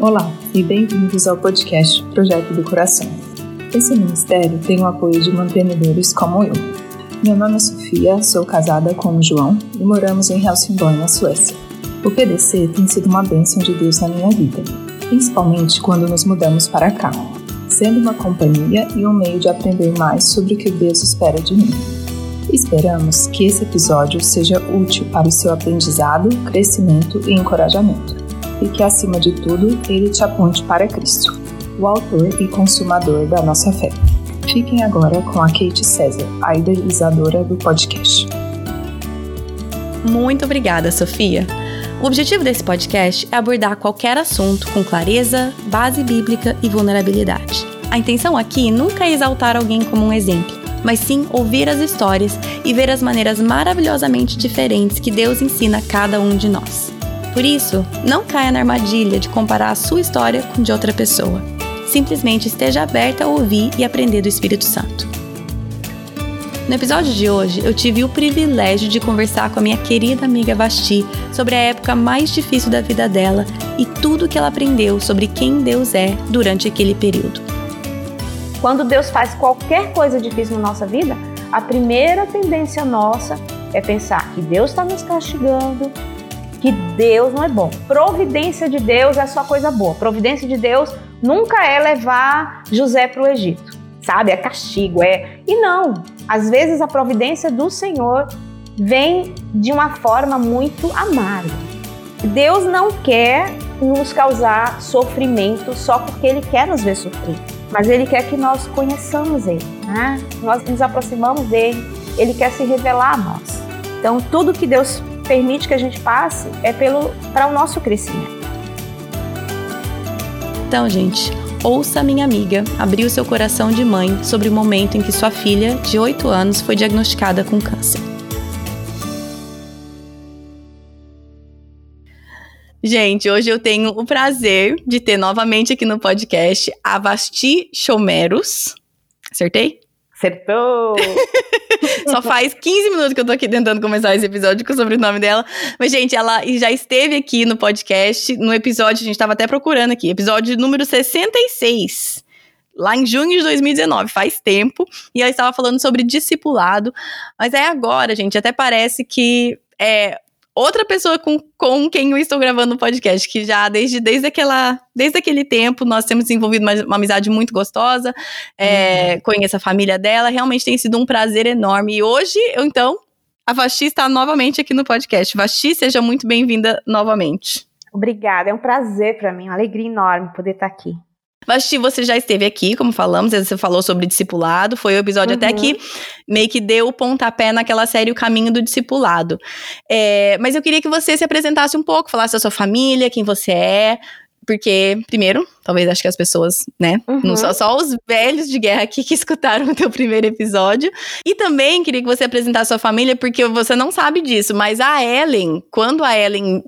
Olá e bem-vindos ao podcast Projeto do Coração. Esse ministério tem o apoio de mantenedores como eu. Meu nome é Sofia, sou casada com o João e moramos em Helsingborg, na Suécia. O PDC tem sido uma bênção de Deus na minha vida, principalmente quando nos mudamos para cá, sendo uma companhia e um meio de aprender mais sobre o que Deus espera de mim. Esperamos que esse episódio seja útil para o seu aprendizado, crescimento e encorajamento, e que, acima de tudo, ele te aponte para Cristo, o autor e consumador da nossa fé. Fiquem agora com a Kate César, a idealizadora do podcast. Muito obrigada, Sofia. O objetivo desse podcast é abordar qualquer assunto com clareza, base bíblica e vulnerabilidade. A intenção aqui nunca é exaltar alguém como um exemplo, mas sim ouvir as histórias e ver as maneiras maravilhosamente diferentes que Deus ensina a cada um de nós. Por isso, não caia na armadilha de comparar a sua história com de outra pessoa. Simplesmente esteja aberta a ouvir e aprender do Espírito Santo. No episódio de hoje, eu tive o privilégio de conversar com a minha querida amiga Vasti sobre a época mais difícil da vida dela e tudo que ela aprendeu sobre quem Deus é durante aquele período. Quando Deus faz qualquer coisa difícil na nossa vida, a primeira tendência nossa é pensar que Deus está nos castigando, que Deus não é bom. Providência de Deus é só coisa boa. Providência de Deus nunca é levar José para o Egito, sabe? É castigo, é. E não. Às vezes a providência do Senhor vem de uma forma muito amarga. Deus não quer nos causar sofrimento só porque Ele quer nos ver sofrer mas Ele quer que nós conheçamos Ele, né? Nós nos aproximamos dele, Ele quer se revelar a nós. Então, tudo que Deus permite que a gente passe é para o nosso crescimento. Então, gente, ouça minha amiga abrir o seu coração de mãe sobre o momento em que sua filha, de 8 anos, foi diagnosticada com câncer. Gente, hoje eu tenho o prazer de ter novamente aqui no podcast a Vasti Chomeros. Acertei? Acertou! Só faz 15 minutos que eu tô aqui tentando começar esse episódio com o sobrenome dela. Mas, gente, ela já esteve aqui no podcast. No episódio, a gente tava até procurando aqui, episódio número 66 lá em junho de 2019, faz tempo, e ela estava falando sobre discipulado, mas é agora, gente, até parece que é, outra pessoa com, com quem eu estou gravando o um podcast, que já desde, desde, aquela, desde aquele tempo nós temos desenvolvido uma, uma amizade muito gostosa, é, uhum. conheço a família dela, realmente tem sido um prazer enorme. E hoje, eu então, a Vasti está novamente aqui no podcast. Vasti, seja muito bem-vinda novamente. Obrigada, é um prazer para mim, uma alegria enorme poder estar aqui. Vasti, você já esteve aqui, como falamos, você falou sobre discipulado, foi o episódio uhum. até que meio que deu o pontapé naquela série O Caminho do Discipulado. É, mas eu queria que você se apresentasse um pouco, falasse da sua família, quem você é, porque, primeiro, talvez acho que as pessoas, né? Uhum. Não só, só os velhos de guerra aqui que escutaram o teu primeiro episódio. E também queria que você apresentasse a sua família, porque você não sabe disso, mas a Ellen, quando a Ellen.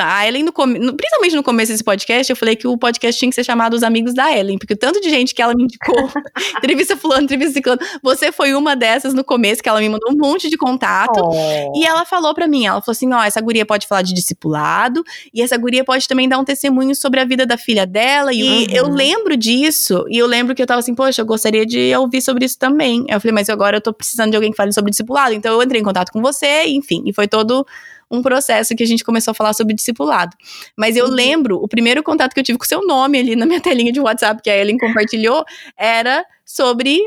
A Ellen, no, principalmente no começo desse podcast, eu falei que o podcast tinha que ser chamado Os Amigos da Ellen, porque o tanto de gente que ela me indicou, entrevista fulano, entrevista ciclano, você foi uma dessas no começo, que ela me mandou um monte de contato. Oh. E ela falou para mim, ela falou assim: ó, essa guria pode falar de discipulado, e essa guria pode também dar um testemunho sobre a vida da filha dela. E uhum. eu lembro disso, e eu lembro que eu tava assim, poxa, eu gostaria de ouvir sobre isso também. Eu falei, mas agora eu tô precisando de alguém que fale sobre discipulado. Então eu entrei em contato com você, enfim, e foi todo um processo que a gente começou a falar sobre discipulado. Mas eu uhum. lembro, o primeiro contato que eu tive com seu nome ali na minha telinha de WhatsApp, que a Ellen compartilhou, era sobre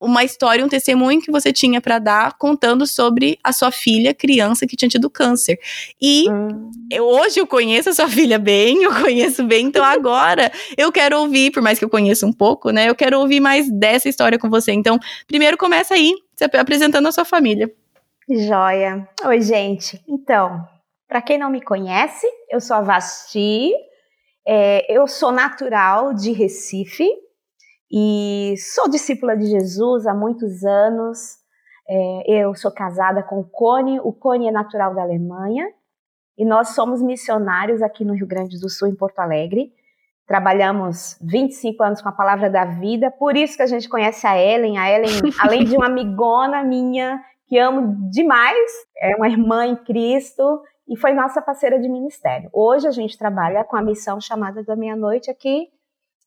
uma história, um testemunho que você tinha para dar contando sobre a sua filha, criança que tinha tido câncer. E hum. eu, hoje eu conheço a sua filha bem, eu conheço bem, então agora eu quero ouvir, por mais que eu conheça um pouco, né? Eu quero ouvir mais dessa história com você. Então, primeiro começa aí, você apresentando a sua família. Joia. Oi, gente. Então, para quem não me conhece, eu sou a Vasti, é, eu sou natural de Recife, e sou discípula de Jesus há muitos anos. É, eu sou casada com o Cone, o Cone é natural da Alemanha e nós somos missionários aqui no Rio Grande do Sul, em Porto Alegre. Trabalhamos 25 anos com a Palavra da Vida, por isso que a gente conhece a Ellen. A Ellen, além de uma amigona minha que amo demais, é uma irmã em Cristo e foi nossa parceira de ministério. Hoje a gente trabalha com a missão chamada da meia-noite aqui,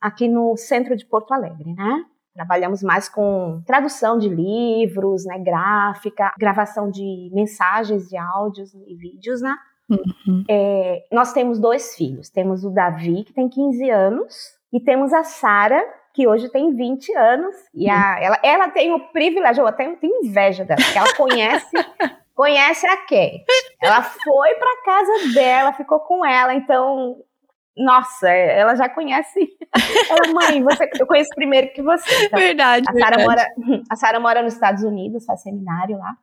aqui no centro de Porto Alegre, né? Trabalhamos mais com tradução de livros, né, gráfica, gravação de mensagens de áudios e vídeos, né? Uhum. É, nós temos dois filhos. Temos o Davi, que tem 15 anos, e temos a Sara, que hoje tem 20 anos. E a, ela, ela tem o privilégio, eu até tenho inveja dela, porque ela conhece, conhece a Kay. Ela foi para casa dela, ficou com ela, então nossa, ela já conhece. Ela, mãe, você, eu conheço primeiro que você. Então, verdade. A Sara mora, a Sara mora nos Estados Unidos, faz seminário lá.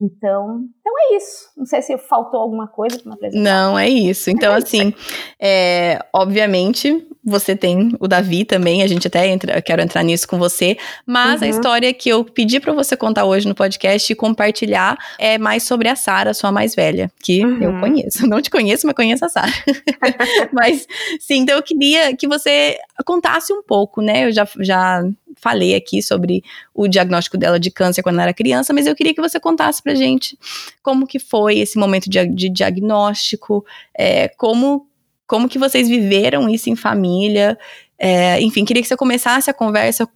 Então, então é isso. Não sei se faltou alguma coisa para apresentar. Não, é isso. Então, assim, é, obviamente, você tem o Davi também, a gente até entra, quero entrar nisso com você, mas uhum. a história que eu pedi para você contar hoje no podcast e compartilhar é mais sobre a Sara, sua mais velha, que uhum. eu conheço. Não te conheço, mas conheço a Sara. mas, sim, então eu queria que você contasse um pouco, né? Eu já, já falei aqui sobre o diagnóstico dela de câncer quando ela era criança, mas eu queria que você contasse pra gente como que foi esse momento de, de diagnóstico, é, como, como que vocês viveram isso em família, é, enfim, queria que você começasse a conversa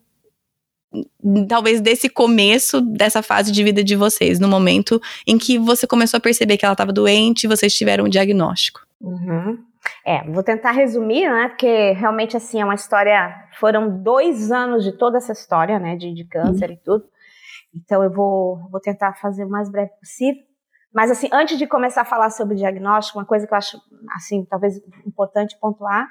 talvez desse começo dessa fase de vida de vocês, no momento em que você começou a perceber que ela estava doente e vocês tiveram um diagnóstico. Uhum. É, vou tentar resumir, né? Porque realmente assim é uma história. Foram dois anos de toda essa história, né? De, de câncer uhum. e tudo. Então eu vou, vou tentar fazer o mais breve possível. Mas assim, antes de começar a falar sobre o diagnóstico, uma coisa que eu acho assim talvez importante pontuar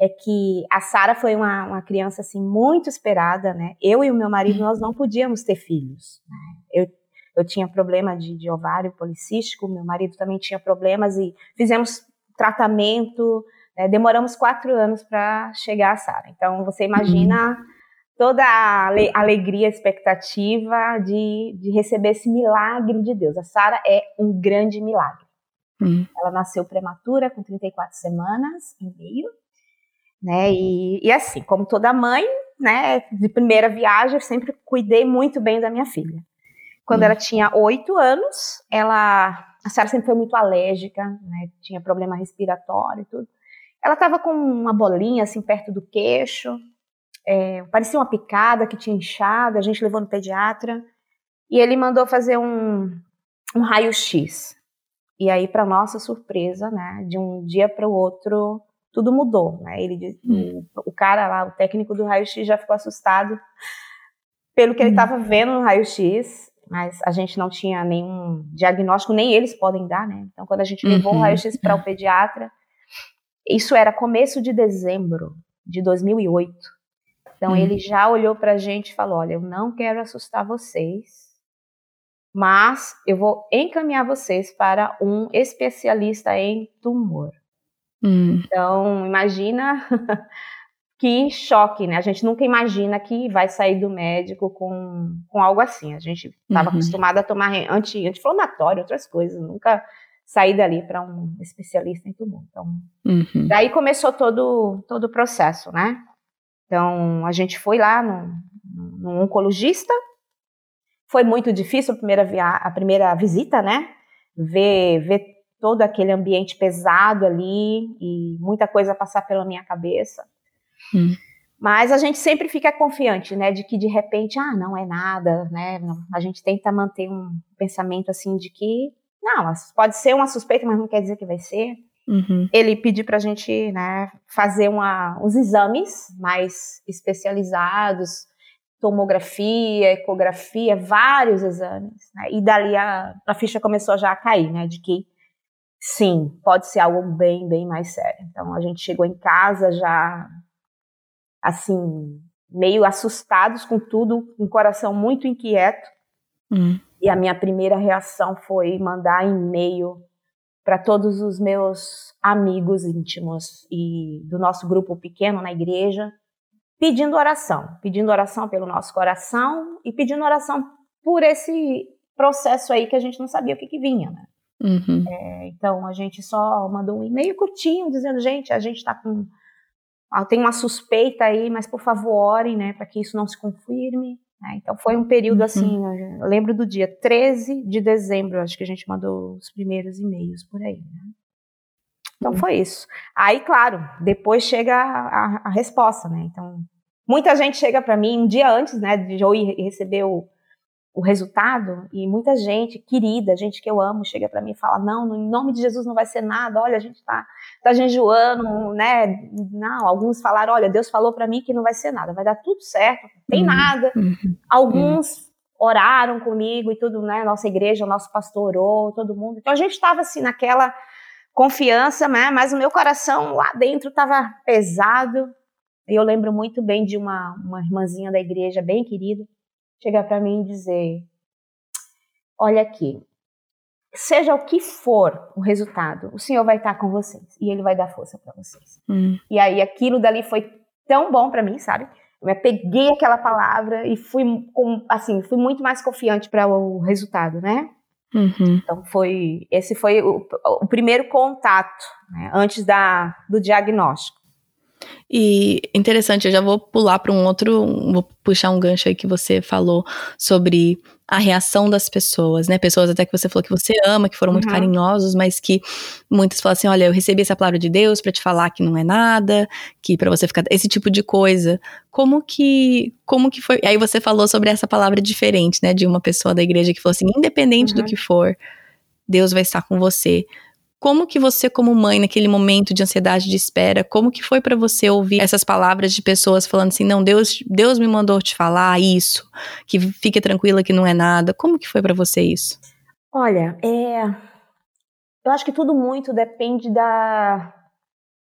é que a Sara foi uma, uma, criança assim muito esperada, né? Eu e o meu marido nós não podíamos ter filhos. Né? Eu eu tinha problema de, de ovário policístico, meu marido também tinha problemas e fizemos tratamento. Né? Demoramos quatro anos para chegar a Sara. Então, você imagina toda a alegria, a expectativa de, de receber esse milagre de Deus. A Sara é um grande milagre. Uhum. Ela nasceu prematura, com 34 semanas e meio. Né? E, e assim, como toda mãe, né, de primeira viagem, eu sempre cuidei muito bem da minha filha. Quando uhum. ela tinha oito anos, ela a Sarah sempre foi muito alérgica, né? Tinha problema respiratório e tudo. Ela estava com uma bolinha assim perto do queixo, é, parecia uma picada que tinha inchado. A gente levou no pediatra e ele mandou fazer um, um raio-x. E aí, para nossa surpresa, né, de um dia para o outro, tudo mudou. Né? Ele, hum. o, cara lá, o técnico do raio-x, já ficou assustado pelo que ele estava hum. vendo no raio-x mas a gente não tinha nenhum diagnóstico, nem eles podem dar, né? Então, quando a gente levou uhum. o raio-x para o pediatra, isso era começo de dezembro de 2008. Então, uhum. ele já olhou para a gente e falou: Olha, eu não quero assustar vocês, mas eu vou encaminhar vocês para um especialista em tumor. Uhum. Então, imagina que choque, né? A gente nunca imagina que vai sair do médico com, com algo assim. A gente estava uhum. acostumado a tomar anti, anti-inflamatório, outras coisas, nunca sair dali para um especialista em tumor. Então, uhum. daí começou todo, todo o processo, né? Então, a gente foi lá no, no oncologista. Foi muito difícil a primeira, via, a primeira visita, né? Ver, ver todo aquele ambiente pesado ali e muita coisa passar pela minha cabeça. Hum. Mas a gente sempre fica confiante, né, de que de repente, ah, não é nada, né? A gente tenta manter um pensamento assim de que, não, pode ser uma suspeita, mas não quer dizer que vai ser. Uhum. Ele pediu para a gente, né, fazer uma, uns exames mais especializados, tomografia, ecografia, vários exames, né? E dali a, a ficha começou já a cair, né, de que sim, pode ser algo bem, bem mais sério. Então a gente chegou em casa já assim, meio assustados com tudo, um coração muito inquieto. Hum. E a minha primeira reação foi mandar e-mail para todos os meus amigos íntimos e do nosso grupo pequeno na igreja, pedindo oração, pedindo oração pelo nosso coração e pedindo oração por esse processo aí que a gente não sabia o que, que vinha, né? Uhum. É, então a gente só mandou um e-mail curtinho dizendo, gente, a gente está com tem uma suspeita aí, mas por favor orem, né, para que isso não se confirme. Né? Então foi um período uhum. assim, eu lembro do dia 13 de dezembro, acho que a gente mandou os primeiros e-mails por aí. Né? Então uhum. foi isso. Aí, claro, depois chega a, a, a resposta, né? Então, muita gente chega para mim um dia antes, né, de eu ir receber o, o resultado, e muita gente querida, gente que eu amo, chega para mim e fala: Não, em nome de Jesus não vai ser nada, olha, a gente tá, tá jejuando, né? Não, alguns falaram: Olha, Deus falou para mim que não vai ser nada, vai dar tudo certo, não tem uhum. nada. Uhum. Alguns oraram comigo e tudo, né? Nossa igreja, o nosso pastor orou, todo mundo. Então a gente estava assim naquela confiança, né? Mas o meu coração lá dentro estava pesado. E eu lembro muito bem de uma, uma irmãzinha da igreja, bem querida, chegar para mim e dizer: Olha aqui, seja o que for o resultado, o Senhor vai estar com vocês e Ele vai dar força para vocês. Hum. E aí aquilo dali foi tão bom para mim, sabe? Eu peguei aquela palavra e fui com, assim, fui muito mais confiante para o resultado, né? Uhum. Então foi esse foi o, o primeiro contato né, antes da, do diagnóstico. E interessante, eu já vou pular para um outro, vou puxar um gancho aí que você falou sobre a reação das pessoas, né? Pessoas até que você falou que você ama, que foram muito uhum. carinhosos, mas que muitas falam assim: olha, eu recebi essa palavra de Deus para te falar que não é nada, que para você ficar. Esse tipo de coisa. Como que. Como que foi. Aí você falou sobre essa palavra diferente, né? De uma pessoa da igreja que falou assim: independente uhum. do que for, Deus vai estar com você. Como que você, como mãe, naquele momento de ansiedade de espera, como que foi para você ouvir essas palavras de pessoas falando assim, não, Deus, Deus me mandou te falar isso, que fique tranquila que não é nada. Como que foi para você isso? Olha, é, eu acho que tudo muito depende da.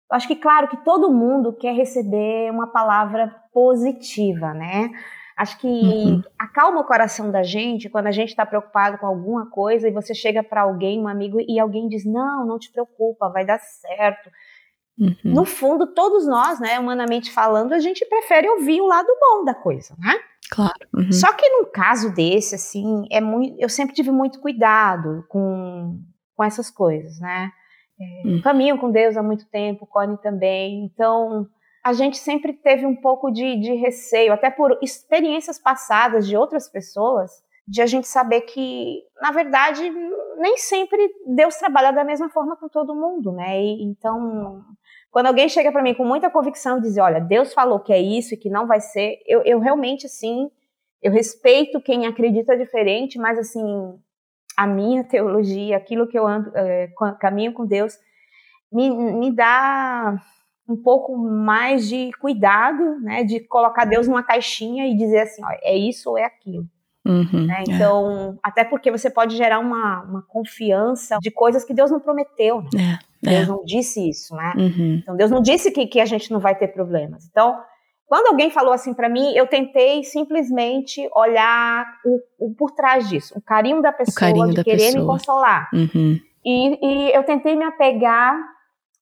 Eu acho que claro que todo mundo quer receber uma palavra positiva, né? Acho que uhum. acalma o coração da gente quando a gente está preocupado com alguma coisa e você chega para alguém, um amigo, e alguém diz: Não, não te preocupa, vai dar certo. Uhum. No fundo, todos nós, né, humanamente falando, a gente prefere ouvir o lado bom da coisa, né? Claro. Uhum. Só que num caso desse, assim, é muito, eu sempre tive muito cuidado com, com essas coisas, né? É, uhum. Caminho com Deus há muito tempo, Connie também. Então, a gente sempre teve um pouco de, de receio, até por experiências passadas de outras pessoas, de a gente saber que, na verdade, nem sempre Deus trabalha da mesma forma com todo mundo, né? E, então, quando alguém chega para mim com muita convicção e diz, olha, Deus falou que é isso e que não vai ser, eu, eu realmente, assim, eu respeito quem acredita diferente, mas, assim, a minha teologia, aquilo que eu ando, é, caminho com Deus, me, me dá um pouco mais de cuidado, né, de colocar Deus numa caixinha e dizer assim, ó, é isso ou é aquilo. Uhum, né? É. Então, é. até porque você pode gerar uma, uma confiança de coisas que Deus não prometeu. Né? É, Deus é. não disse isso, né? Uhum. Então, Deus não disse que, que a gente não vai ter problemas. Então, quando alguém falou assim para mim, eu tentei simplesmente olhar o, o, por trás disso, o carinho da pessoa, carinho de da querer pessoa. me consolar. Uhum. E, e eu tentei me apegar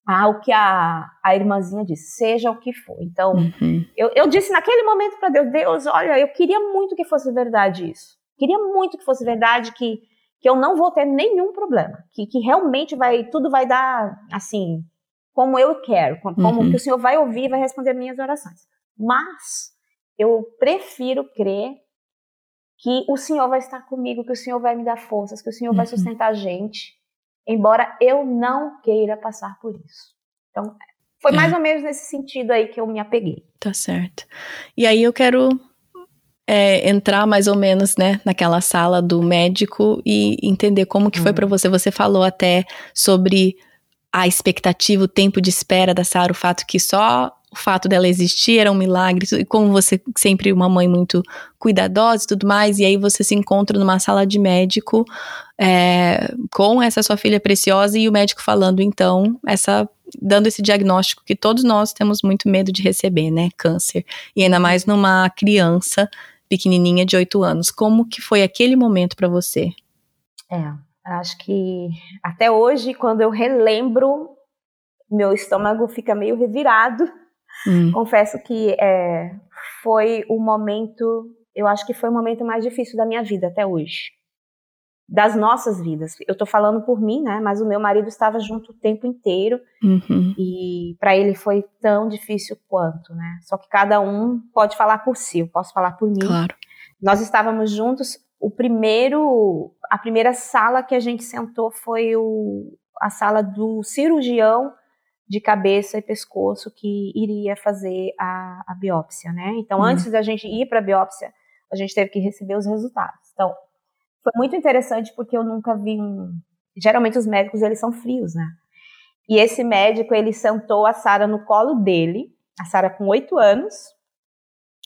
ao que a, a irmãzinha disse, seja o que for. Então, uhum. eu, eu disse naquele momento para Deus, Deus, olha, eu queria muito que fosse verdade isso. Queria muito que fosse verdade que, que eu não vou ter nenhum problema. Que, que realmente vai, tudo vai dar, assim, como eu quero. Como uhum. que o Senhor vai ouvir e vai responder minhas orações. Mas, eu prefiro crer que o Senhor vai estar comigo, que o Senhor vai me dar forças, que o Senhor uhum. vai sustentar a gente embora eu não queira passar por isso. Então, foi é. mais ou menos nesse sentido aí que eu me apeguei. Tá certo. E aí eu quero é, entrar mais ou menos, né, naquela sala do médico e entender como que hum. foi para você. Você falou até sobre a expectativa, o tempo de espera da Sara, o fato que só o fato dela existir era um milagre, e como você sempre uma mãe muito cuidadosa e tudo mais, e aí você se encontra numa sala de médico é, com essa sua filha preciosa e o médico falando então essa dando esse diagnóstico que todos nós temos muito medo de receber, né, câncer, e ainda mais numa criança pequenininha de 8 anos. Como que foi aquele momento para você? É, acho que até hoje quando eu relembro meu estômago fica meio revirado Hum. Confesso que é, foi o momento, eu acho que foi o momento mais difícil da minha vida até hoje. das nossas vidas. Eu estou falando por mim, né? Mas o meu marido estava junto o tempo inteiro uhum. e para ele foi tão difícil quanto, né? Só que cada um pode falar por si. Eu posso falar por mim. Claro. Nós estávamos juntos. O primeiro, a primeira sala que a gente sentou foi o, a sala do cirurgião de cabeça e pescoço que iria fazer a, a biópsia, né? Então, uhum. antes da gente ir para a biópsia, a gente teve que receber os resultados. Então, foi muito interessante porque eu nunca vi um. Geralmente os médicos eles são frios, né? E esse médico ele sentou a Sara no colo dele, a Sara com oito anos.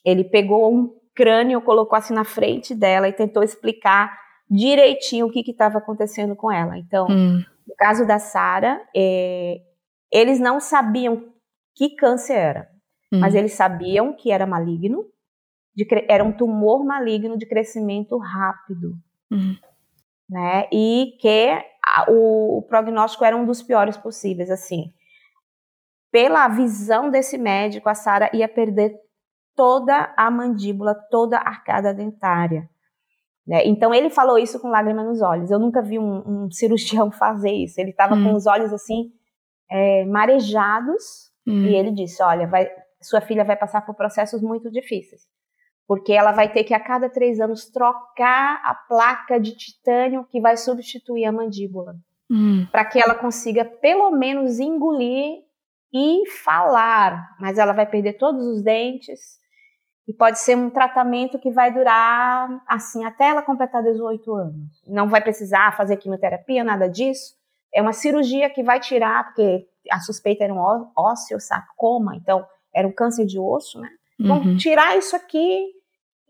Ele pegou um crânio, colocou assim na frente dela e tentou explicar direitinho o que estava acontecendo com ela. Então, hum. no caso da Sara, é, eles não sabiam que câncer era, hum. mas eles sabiam que era maligno, de, era um tumor maligno de crescimento rápido. Uhum. Né? E que a, o, o prognóstico era um dos piores possíveis, assim. Pela visão desse médico, a Sara ia perder toda a mandíbula, toda a arcada dentária. Né? Então ele falou isso com lágrima nos olhos. Eu nunca vi um, um cirurgião fazer isso. Ele estava com os olhos assim é, marejados e ele disse: "Olha, vai, sua filha vai passar por processos muito difíceis porque ela vai ter que a cada três anos trocar a placa de titânio que vai substituir a mandíbula, hum. para que ela consiga pelo menos engolir e falar, mas ela vai perder todos os dentes e pode ser um tratamento que vai durar assim até ela completar 18 anos. Não vai precisar fazer quimioterapia, nada disso. É uma cirurgia que vai tirar, porque a suspeita era um osteosarcoma, então era um câncer de osso, né? Vão uhum. tirar isso aqui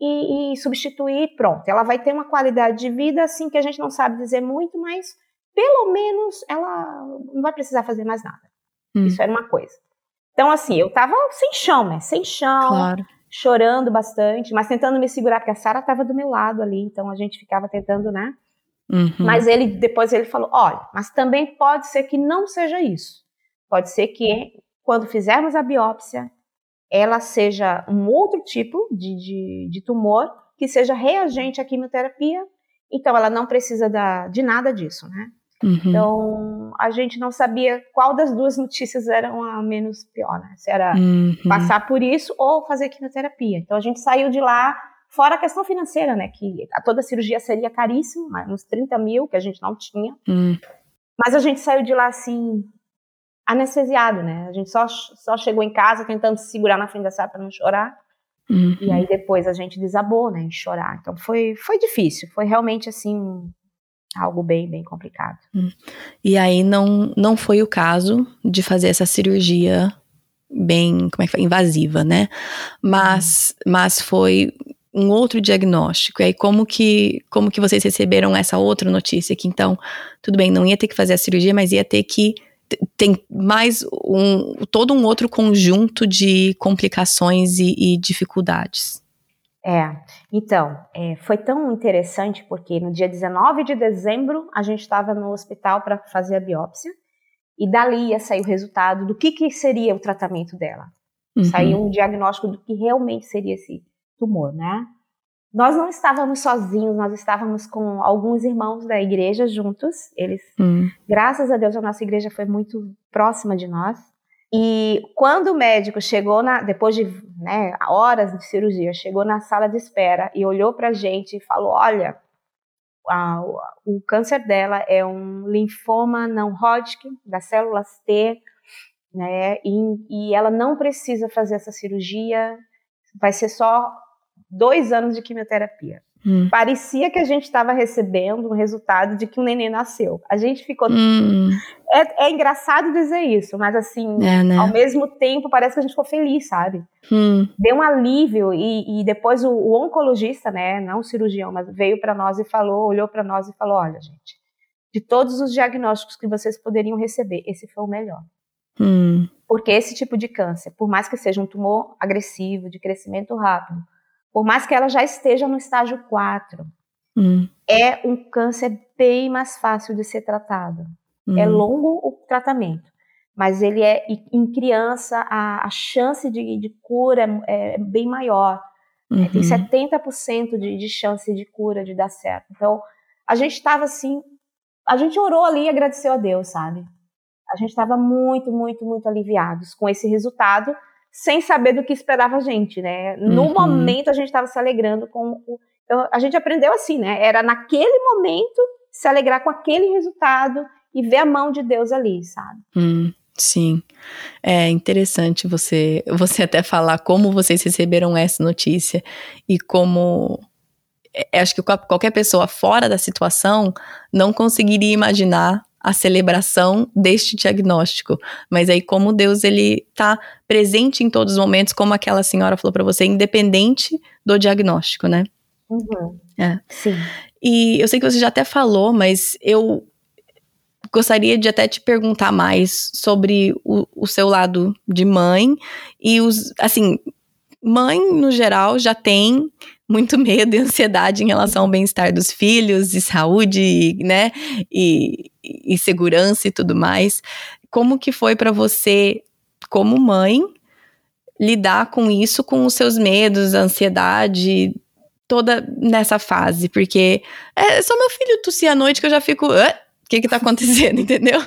e, e, substituir, pronto. Ela vai ter uma qualidade de vida, assim, que a gente não sabe dizer muito, mas pelo menos ela não vai precisar fazer mais nada. Hum. Isso era uma coisa. Então, assim, eu tava sem chão, né? Sem chão, claro. chorando bastante, mas tentando me segurar, porque a Sara tava do meu lado ali, então a gente ficava tentando, né? Uhum. Mas ele depois ele falou: olha, mas também pode ser que não seja isso. Pode ser que quando fizermos a biópsia, ela seja um outro tipo de, de, de tumor que seja reagente à quimioterapia, então ela não precisa da, de nada disso, né? Uhum. Então, a gente não sabia qual das duas notícias era a menos pior, né? Se era uhum. passar por isso ou fazer quimioterapia. Então, a gente saiu de lá, fora a questão financeira, né? Que toda cirurgia seria caríssima, uns 30 mil, que a gente não tinha. Uhum. Mas a gente saiu de lá, assim, anestesiado, né? A gente só, só chegou em casa tentando se segurar na frente da sala para não chorar. Uhum. E aí depois a gente desabou, né, em chorar. Então foi, foi difícil, foi realmente assim algo bem, bem complicado. Uhum. E aí não, não foi o caso de fazer essa cirurgia bem, como é que foi, invasiva, né? Mas, uhum. mas foi um outro diagnóstico. E aí como que, como que vocês receberam essa outra notícia que então, tudo bem, não ia ter que fazer a cirurgia, mas ia ter que tem mais um, todo um outro conjunto de complicações e, e dificuldades. É, então, é, foi tão interessante porque no dia 19 de dezembro a gente estava no hospital para fazer a biópsia e dali ia sair o resultado do que, que seria o tratamento dela. Uhum. Saiu um diagnóstico do que realmente seria esse tumor, né? Nós não estávamos sozinhos, nós estávamos com alguns irmãos da igreja juntos. Eles, hum. graças a Deus, a nossa igreja foi muito próxima de nós. E quando o médico chegou na, depois de né, horas de cirurgia, chegou na sala de espera e olhou para a gente e falou: Olha, a, o câncer dela é um linfoma não Hodgkin das células T, né? E, e ela não precisa fazer essa cirurgia, vai ser só dois anos de quimioterapia. Hum. Parecia que a gente estava recebendo um resultado de que um neném nasceu. A gente ficou. Hum. É, é, engraçado dizer isso, mas assim, é, né? ao mesmo tempo, parece que a gente ficou feliz, sabe? Hum. Deu um alívio e, e depois o, o, oncologista, né, não o cirurgião, mas veio para nós e falou, olhou para nós e falou: olha, gente, de todos os diagnósticos que vocês poderiam receber, esse foi o melhor. Hum. Porque esse tipo de câncer, por mais que seja um tumor agressivo, de crescimento rápido, por mais que ela já esteja no estágio 4, hum. é um câncer bem mais fácil de ser tratado. É hum. É longo o tratamento, mas ele é em criança a, a chance de, de cura é, é, bem maior. Uhum. É, tem 70% de, de chance de cura de dar certo. Então, a gente estava assim, a gente orou ali e agradeceu a Deus, sabe? A gente estava muito, muito, muito aliviados com esse resultado, sem saber do que esperava a gente, né? No uhum. momento a gente estava se alegrando com o. Então, a gente aprendeu assim, né? Era naquele momento se alegrar com aquele resultado e ver a mão de Deus ali, sabe? Hum, sim. É interessante você, você até falar como vocês receberam essa notícia e como é, acho que qualquer pessoa fora da situação não conseguiria imaginar a celebração deste diagnóstico. Mas aí como Deus ele tá presente em todos os momentos, como aquela senhora falou para você, independente do diagnóstico, né? Uhum. É. Sim. E eu sei que você já até falou, mas eu gostaria de até te perguntar mais sobre o, o seu lado de mãe e os, assim, mãe no geral já tem muito medo e ansiedade em relação ao bem-estar dos filhos e saúde, né? E, e segurança e tudo mais. Como que foi para você, como mãe, lidar com isso, com os seus medos, a ansiedade, toda nessa fase? Porque é só meu filho tossir à noite que eu já fico. O que que tá acontecendo, entendeu?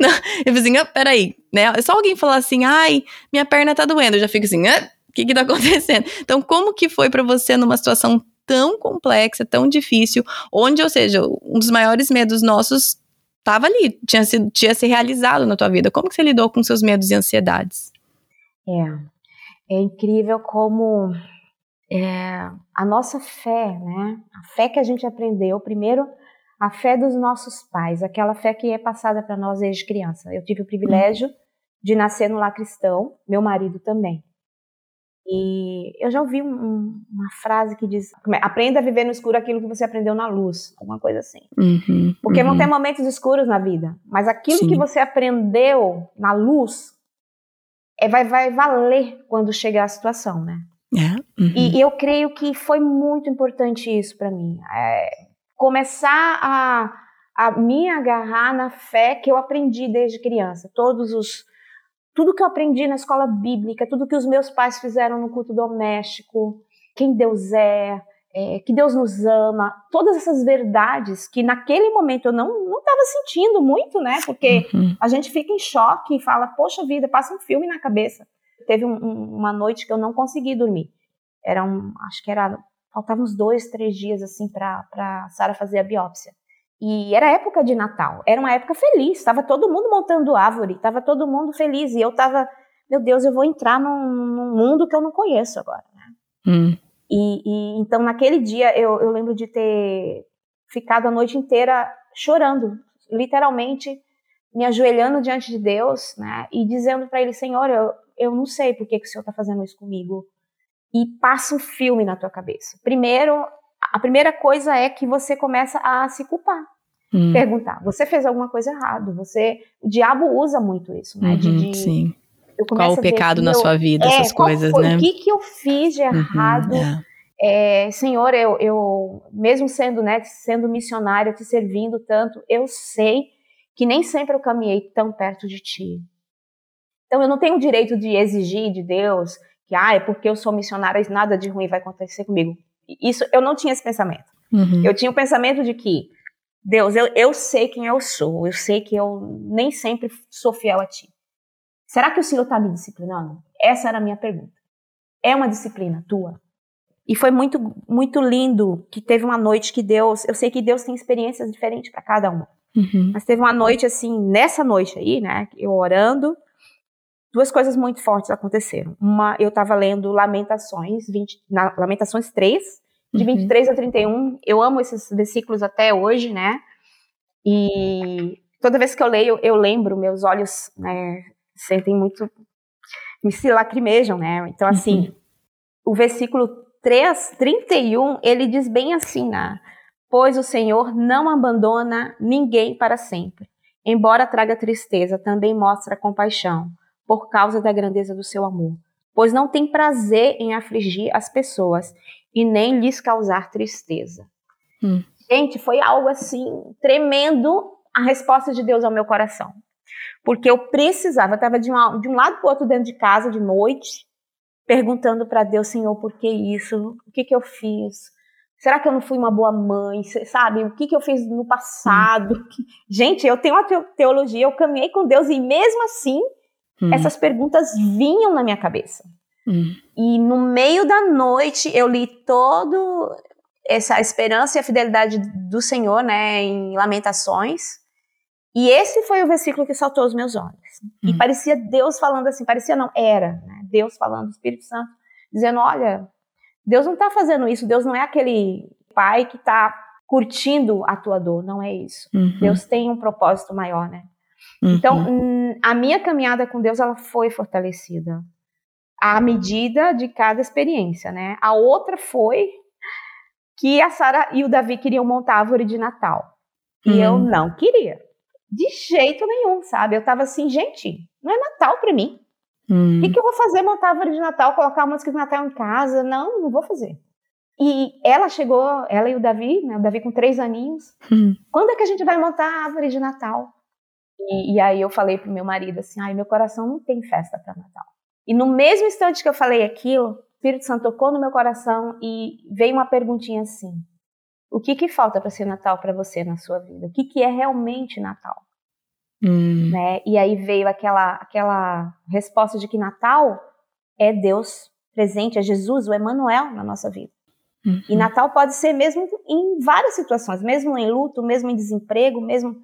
Não, eu fico assim, ah, peraí, né? É só alguém falar assim, ai, minha perna tá doendo, eu já fico assim, que que tá acontecendo? Então, como que foi para você numa situação tão complexa, tão difícil, onde, ou seja, um dos maiores medos nossos estava ali, tinha se, tinha se realizado na tua vida. Como que você lidou com seus medos e ansiedades? É, é incrível como é, a nossa fé, né? A fé que a gente aprendeu, primeiro, a fé dos nossos pais, aquela fé que é passada para nós desde criança. Eu tive o privilégio de nascer no lar cristão, meu marido também. E eu já ouvi um, um, uma frase que diz: aprenda a viver no escuro aquilo que você aprendeu na luz, alguma coisa assim. Uhum, Porque uhum. vão ter momentos escuros na vida, mas aquilo Sim. que você aprendeu na luz é, vai, vai valer quando chegar a situação, né? É, uhum. e, e, eu creio que foi muito importante isso para mim. É, começar a, a me agarrar na fé que eu aprendi desde criança. Todos os tudo que eu aprendi na escola bíblica, tudo que os meus pais fizeram no culto doméstico, quem Deus é, é que Deus nos ama, todas essas verdades que naquele momento eu não não estava sentindo muito, né? Porque uhum. a gente fica em choque e fala, poxa vida, passa um filme na cabeça. Teve um, um, uma noite que eu não consegui dormir. Era um, acho que era faltavam uns dois, três dias assim para Sara fazer a biópsia. E era época de Natal, era uma época feliz, estava todo mundo montando árvore, estava todo mundo feliz e eu estava, meu Deus, eu vou entrar num, num, mundo que eu não conheço agora. Né? Hum. E, e, então naquele dia eu, eu lembro de ter ficado a noite inteira chorando, literalmente me ajoelhando diante de Deus, né, e dizendo para Ele, Senhor, eu, eu não sei por que, que o Senhor está fazendo isso comigo. E passa um filme na tua cabeça. Primeiro, a primeira coisa é que você começa a se culpar. Hum. Perguntar, você fez alguma coisa errada? Você, o diabo usa muito isso, né? Uhum, de, de, sim. Qual o pecado na eu, sua vida, é, essas coisas, foi, né? O que, que eu fiz de uhum, errado? Uhum, é. É, Senhor, eu, eu, mesmo sendo, né, sendo missionária, te servindo tanto, eu sei que nem sempre eu caminhei tão perto de ti. Então eu não tenho o direito de exigir de Deus que, ah, é porque eu sou missionária, nada de ruim vai acontecer comigo. Isso, eu não tinha esse pensamento. Uhum. Eu tinha o pensamento de que, Deus, eu, eu sei quem eu sou, eu sei que eu nem sempre sou fiel a ti. Será que o Senhor está me disciplinando? Essa era a minha pergunta. É uma disciplina tua? E foi muito, muito lindo que teve uma noite que Deus, eu sei que Deus tem experiências diferentes para cada uma. Uhum. Mas teve uma noite assim, nessa noite aí, né, eu orando, duas coisas muito fortes aconteceram. Uma, eu estava lendo Lamentações, 20, na, Lamentações 3, de uhum. 23 a 31. Eu amo esses versículos até hoje, né? E toda vez que eu leio, eu lembro, meus olhos né, sentem muito, me se lacrimejam, né? Então, assim, uhum. o versículo 3, 31, ele diz bem assim, né? Pois o Senhor não abandona ninguém para sempre. Embora traga tristeza, também mostra compaixão por causa da grandeza do seu amor, pois não tem prazer em afligir as pessoas e nem lhes causar tristeza. Hum. Gente, foi algo assim tremendo a resposta de Deus ao meu coração. Porque eu precisava, eu estava de, de um lado para o outro dentro de casa de noite, perguntando para Deus, Senhor, por que isso? O que, que eu fiz? Será que eu não fui uma boa mãe? Sabe? O que, que eu fiz no passado? Hum. Gente, eu tenho uma teologia, eu caminhei com Deus e mesmo assim, hum. essas perguntas vinham na minha cabeça. Hum. E no meio da noite eu li todo essa esperança e a fidelidade do Senhor, né, em Lamentações. E esse foi o versículo que saltou os meus olhos. E hum. parecia Deus falando assim, parecia não, era, né? Deus falando, Espírito Santo, dizendo, olha, Deus não está fazendo isso, Deus não é aquele pai que está curtindo a tua dor, não é isso. Uhum. Deus tem um propósito maior, né? Uhum. Então, hum, a minha caminhada com Deus, ela foi fortalecida à medida de cada experiência, né? A outra foi que a Sara e o Davi queriam montar a árvore de Natal. E uhum. eu não queria. De jeito nenhum, sabe? Eu tava assim, gente, não é Natal para mim. Hum. O que, que, eu vou fazer? Montar árvore de Natal, colocar música de Natal em casa? Não, não vou fazer. E ela chegou, ela e o Davi, né, o Davi com três aninhos. Hum. Quando é que a gente vai montar a árvore de Natal? E, e aí eu falei pro meu marido assim, ai, meu coração não tem festa para Natal. E no mesmo instante que eu falei aquilo, o Espírito Santo tocou no meu coração e veio uma perguntinha assim: o que que falta para ser Natal para você na sua vida? O que que é realmente Natal? Hum. Né? E aí veio aquela, aquela resposta de que Natal é Deus presente, é Jesus, o Emmanuel na nossa vida. Uhum. E Natal pode ser mesmo em várias situações, mesmo em luto, mesmo em desemprego, mesmo.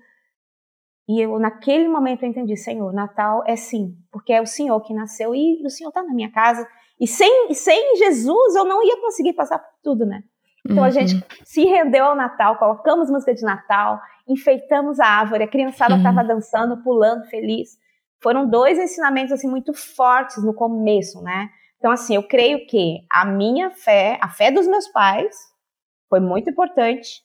E eu, naquele momento, eu entendi: Senhor, Natal é sim, porque é o Senhor que nasceu e o Senhor está na minha casa. E sem, sem Jesus, eu não ia conseguir passar por tudo, né? Então uhum. a gente se rendeu ao Natal, colocamos música de Natal, enfeitamos a árvore, a criançada estava uhum. dançando, pulando, feliz. Foram dois ensinamentos assim muito fortes no começo, né? Então assim, eu creio que a minha fé, a fé dos meus pais foi muito importante,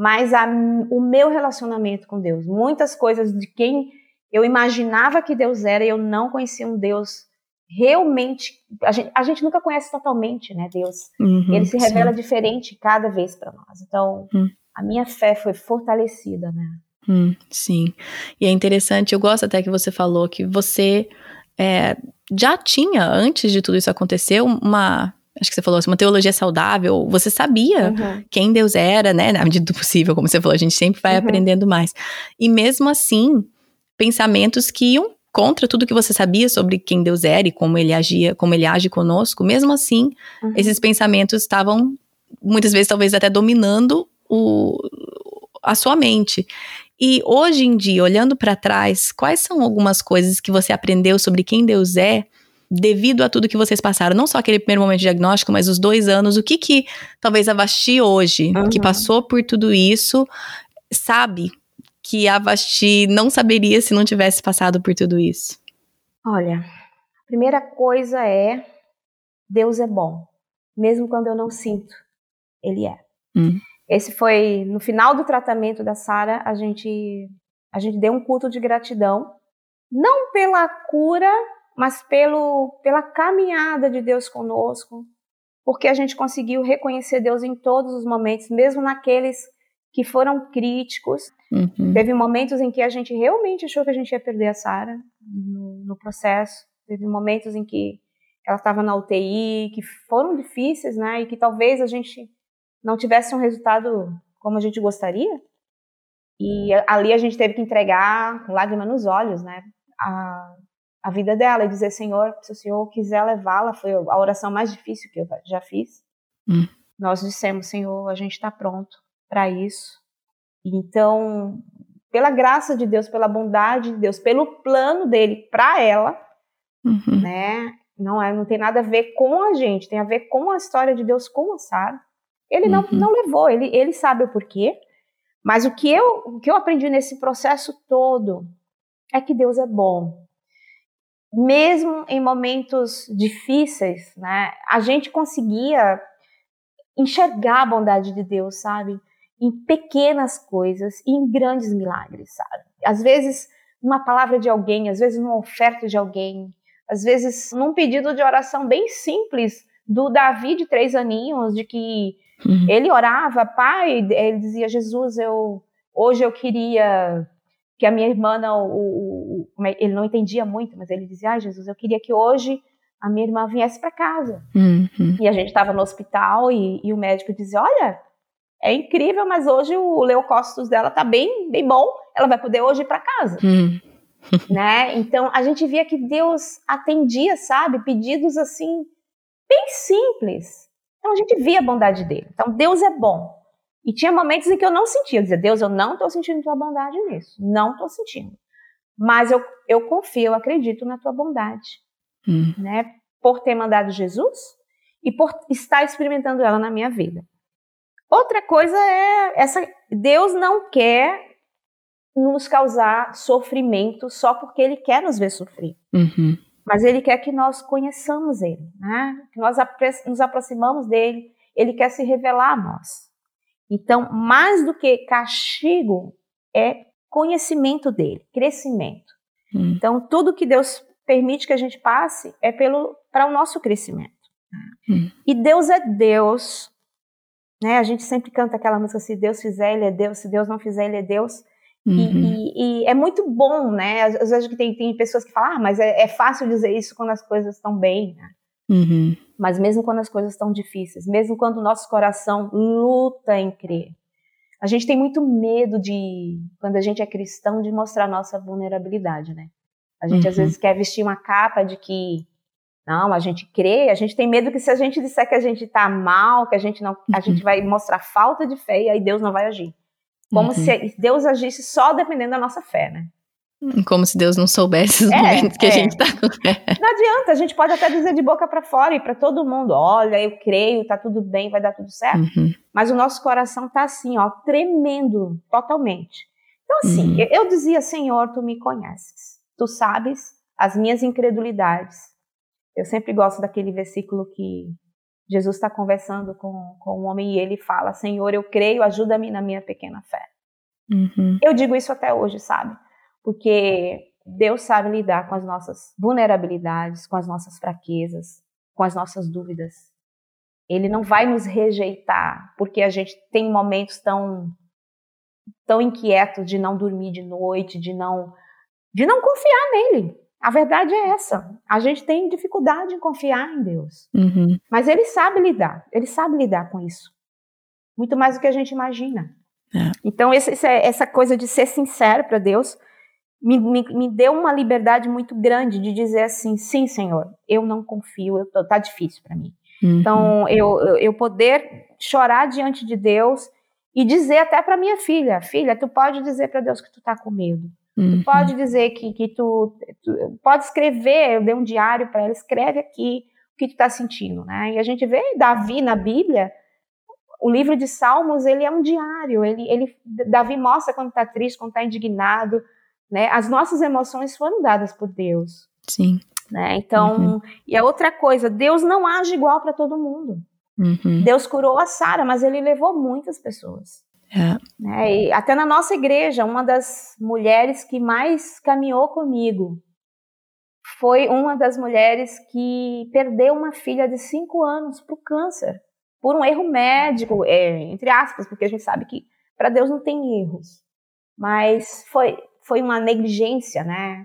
mas a, o meu relacionamento com Deus, muitas coisas de quem eu imaginava que Deus era, eu não conhecia um Deus realmente. A gente, a gente nunca conhece totalmente, né, Deus. Uhum, Ele se revela sim. diferente cada vez para nós. Então, uhum. a minha fé foi fortalecida, né? Hum, sim. E é interessante, eu gosto até que você falou que você é, já tinha, antes de tudo isso acontecer, uma. Acho que você falou assim, uma teologia saudável. Você sabia uhum. quem Deus era, né? Na medida do possível, como você falou, a gente sempre vai uhum. aprendendo mais. E mesmo assim, pensamentos que iam contra tudo que você sabia sobre quem Deus era e como ele agia, como ele age conosco, mesmo assim, uhum. esses pensamentos estavam muitas vezes talvez até dominando o, a sua mente. E hoje em dia, olhando para trás, quais são algumas coisas que você aprendeu sobre quem Deus é devido a tudo que vocês passaram? Não só aquele primeiro momento de diagnóstico, mas os dois anos. O que que talvez a Vasti hoje, uhum. que passou por tudo isso, sabe que a Vasti não saberia se não tivesse passado por tudo isso? Olha, a primeira coisa é Deus é bom, mesmo quando eu não sinto, Ele é. Hum. Esse foi no final do tratamento da Sara, a gente a gente deu um culto de gratidão, não pela cura, mas pelo pela caminhada de Deus conosco, porque a gente conseguiu reconhecer Deus em todos os momentos, mesmo naqueles que foram críticos. Uhum. Teve momentos em que a gente realmente achou que a gente ia perder a Sara no, no, processo. Teve momentos em que ela estava na UTI, que foram difíceis, né? E que talvez a gente não tivesse um resultado como a gente gostaria. E ali a gente teve que entregar com lágrima nos olhos, né? A, a vida dela e dizer, Senhor, se o Senhor quiser levá-la, foi a oração mais difícil que eu já fiz. Uhum. Nós dissemos, Senhor, a gente está pronto para isso. Então, pela graça de Deus, pela bondade de Deus, pelo plano dele para ela, uhum. né? Não é, não tem nada a ver com a gente, tem a ver com a história de Deus com a Sara. Ele não, uhum. não levou, ele, ele sabe o porquê. Mas o que, eu, o que eu aprendi nesse processo todo é que Deus é bom. Mesmo em momentos difíceis, né? A gente conseguia enxergar a bondade de Deus, sabe? em pequenas coisas e em grandes milagres, sabe? Às vezes numa palavra de alguém, às vezes numa oferta de alguém, às vezes num pedido de oração bem simples do Davi de três aninhos, de que uhum. ele orava, pai, ele dizia Jesus, eu hoje eu queria que a minha irmã não, o, o, é, ele não entendia muito, mas ele dizia, ah, Jesus, eu queria que hoje a minha irmã viesse para casa. Uhum. E a gente estava no hospital e, e o médico dizia, olha é incrível, mas hoje o leucócitos dela tá bem, bem bom, ela vai poder hoje ir para casa. Hum. né? Então a gente via que Deus atendia, sabe, pedidos assim bem simples. Então a gente via a bondade dele. Então Deus é bom. E tinha momentos em que eu não sentia, eu dizia, Deus, eu não estou sentindo tua bondade nisso, não estou sentindo. Mas eu, eu confio, eu acredito na tua bondade, hum. né? Por ter mandado Jesus e por estar experimentando ela na minha vida. Outra coisa é essa, Deus não quer nos causar sofrimento só porque Ele quer nos ver sofrer. Uhum. Mas Ele quer que nós conheçamos Ele, né? que nós nos aproximamos dele. Ele quer se revelar a nós. Então, mais do que castigo, é conhecimento dele, crescimento. Hum. Então, tudo que Deus permite que a gente passe é para o nosso crescimento. Hum. E Deus é Deus. Né? A gente sempre canta aquela música: se Deus fizer, Ele é Deus, se Deus não fizer, Ele é Deus. Uhum. E, e, e, é muito bom, né? Às, vezes que tem, tem pessoas que falam, ah, mas é, é fácil dizer isso quando as coisas estão bem, né? Uhum. Mas mesmo quando as coisas estão difíceis, mesmo quando o nosso coração luta em crer, a gente tem muito medo de, quando a gente é cristão, de mostrar nossa vulnerabilidade, né? A gente uhum. às vezes quer vestir uma capa de que não, a gente crê, a gente tem medo que se a gente disser que a gente está mal, que a gente não, a gente uhum. vai mostrar falta de fé e aí Deus não vai agir. Como uhum. se Deus agisse só dependendo da nossa fé, né? Como se Deus não soubesse os é, momentos que é. a gente fé. Não adianta, a gente pode até dizer de boca para fora e para todo mundo: olha, eu creio, tá tudo bem, vai dar tudo certo. Uhum. Mas o nosso coração tá assim, ó, tremendo totalmente. Então, assim, uhum. eu, eu dizia: Senhor, tu me conheces, tu sabes as minhas incredulidades. Eu sempre gosto daquele versículo que Jesus está conversando com, com um homem e ele fala: Senhor, eu creio, ajuda-me na minha pequena fé. Uhum. Eu digo isso até hoje, sabe? Porque Deus sabe lidar com as nossas vulnerabilidades, com as nossas fraquezas, com as nossas dúvidas. Ele não vai nos rejeitar porque a gente tem momentos tão tão inquietos de não dormir de noite, de não de não confiar nele. A verdade é essa. A gente tem dificuldade em confiar em Deus. Uhum. Mas ele sabe lidar. Ele sabe lidar com isso. Muito mais do que a gente imagina. É. Então, esse, essa coisa de ser sincero para Deus me, me, me, deu uma liberdade muito grande de dizer assim, sim, Senhor, eu não confio, eu tô, tá difícil para mim. Uhum. Então, eu, eu poder chorar diante de Deus e dizer até para minha filha, filha, tu pode dizer para Deus que tu tá com medo. Uhum. Tu pode dizer que, que tu, tu pode escrever, eu dei um diário para ela, escreve aqui o que tu tá sentindo, né? E a gente vê Davi na Bíblia, o livro de Salmos, ele é um diário, ele, ele Davi mostra quando tá triste, quando tá indignado, né? As nossas emoções foram dadas por Deus. Sim. Né? Então, uhum. e a outra coisa, Deus não age igual para todo mundo. Uhum. Deus curou a Sara, mas ele levou muitas pessoas. É. Né? E até na nossa igreja, uma das mulheres que mais caminhou comigo foi uma das mulheres que perdeu uma filha de cinco anos para o câncer, por um erro médico, é, entre aspas, porque a gente sabe que para Deus não tem erros. Mas foi, foi uma negligência, né?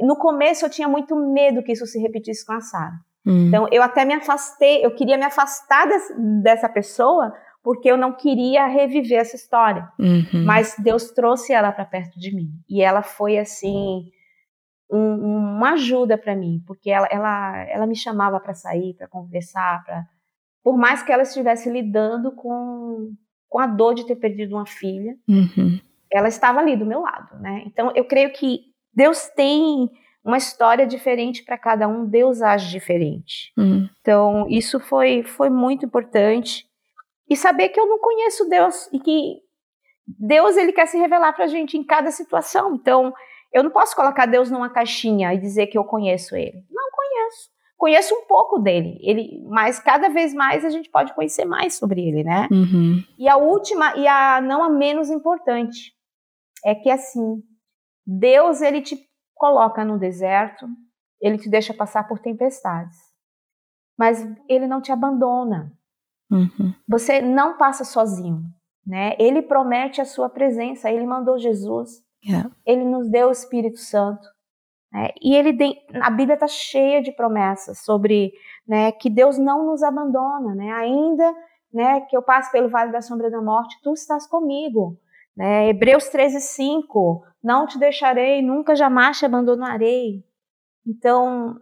No começo eu tinha muito medo que isso se repetisse com a Sara. Hum. Então eu até me afastei, eu queria me afastar desse, dessa pessoa porque eu não queria reviver essa história. Uhum. Mas Deus trouxe ela para perto de mim e ela foi assim um, uma ajuda para mim, porque ela, ela, ela me chamava para sair, para conversar, para por mais que ela estivesse lidando com, com a dor de ter perdido uma filha, uhum ela estava ali do meu lado, né? Então eu creio que Deus tem uma história diferente para cada um, Deus age diferente. Uhum. Então isso foi foi muito importante e saber que eu não conheço Deus e que Deus ele quer se revelar para a gente em cada situação. Então eu não posso colocar Deus numa caixinha e dizer que eu conheço Ele. Não conheço. Conheço um pouco dele, ele, mas cada vez mais a gente pode conhecer mais sobre ele, né? Uhum. E a última e a não a menos importante, é que assim, Deus ele te coloca no deserto, ele te deixa passar por tempestades, mas ele não te abandona. Uhum. Você não passa sozinho, né? Ele promete a sua presença, ele mandou Jesus, yeah. ele nos deu o Espírito Santo. Né? E ele a Bíblia está cheia de promessas sobre né, que Deus não nos abandona, né? ainda né, que eu passe pelo vale da sombra da morte, tu estás comigo. Né? Hebreus 13, 5, não te deixarei, nunca jamais te abandonarei. Então,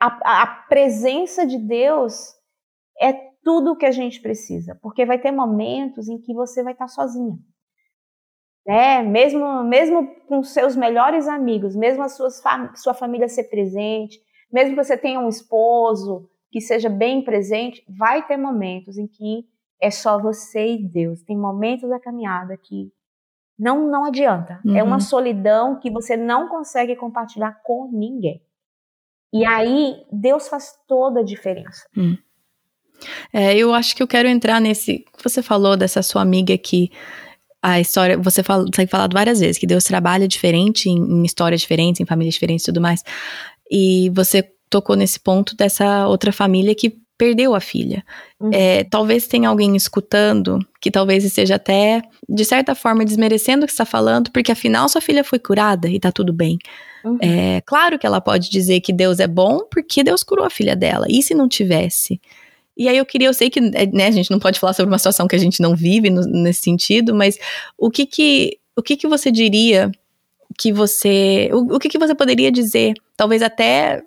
a, a presença de Deus é tudo o que a gente precisa, porque vai ter momentos em que você vai estar sozinha. Né? Mesmo, mesmo com seus melhores amigos, mesmo a suas, sua família ser presente, mesmo que você tenha um esposo que seja bem presente, vai ter momentos em que é só você e Deus. Tem momentos da caminhada que não não adianta. Uhum. É uma uhum. solidão que você não consegue compartilhar com ninguém. E aí Deus faz toda a diferença. Hum. É, eu acho que eu quero entrar nesse. Você falou dessa sua amiga que a história. Você fala, tem falado várias vezes que Deus trabalha diferente em, em histórias diferentes, em famílias diferentes e tudo mais. E você tocou nesse ponto dessa outra família que perdeu a filha. Uhum. É, talvez tenha alguém escutando que talvez esteja até, de certa forma, desmerecendo o que está falando, porque afinal sua filha foi curada e tá tudo bem. Uhum. É claro que ela pode dizer que Deus é bom porque Deus curou a filha dela. E se não tivesse? E aí eu queria, eu sei que né, a gente não pode falar sobre uma situação que a gente não vive no, nesse sentido, mas o que que, o que que você diria que você. O, o que, que você poderia dizer? Talvez até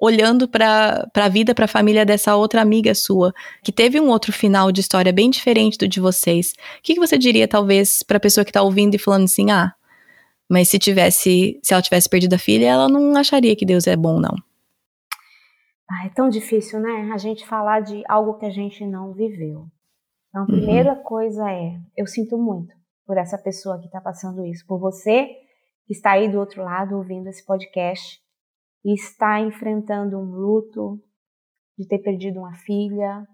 olhando para a vida, para a família dessa outra amiga sua, que teve um outro final de história bem diferente do de vocês. O que, que você diria, talvez, para a pessoa que está ouvindo e falando assim: ah, mas se tivesse, se ela tivesse perdido a filha, ela não acharia que Deus é bom, não. Ah, é tão difícil, né? A gente falar de algo que a gente não viveu. Então, a primeira uhum. coisa é: eu sinto muito por essa pessoa que está passando isso, por você que está aí do outro lado ouvindo esse podcast e está enfrentando um luto de ter perdido uma filha,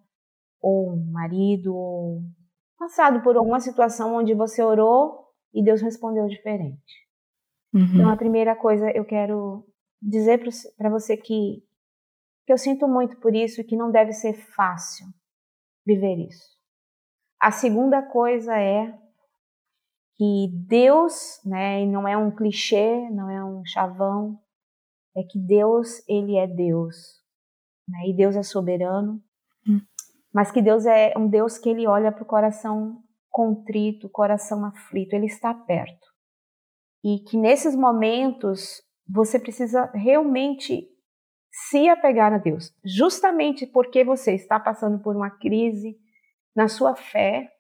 ou um marido, ou passado por alguma situação onde você orou e Deus respondeu diferente. Uhum. Então, a primeira coisa eu quero dizer para você que, que eu sinto muito por isso e que não deve ser fácil viver isso. A segunda coisa é que Deus, né, e não é um clichê, não é um chavão, é que Deus, ele é Deus, né, e Deus é soberano, hum. mas que Deus é um Deus que ele olha para o coração contrito, coração aflito, ele está perto. E que nesses momentos você precisa realmente se apegar a Deus, justamente porque você está passando por uma crise na sua fé,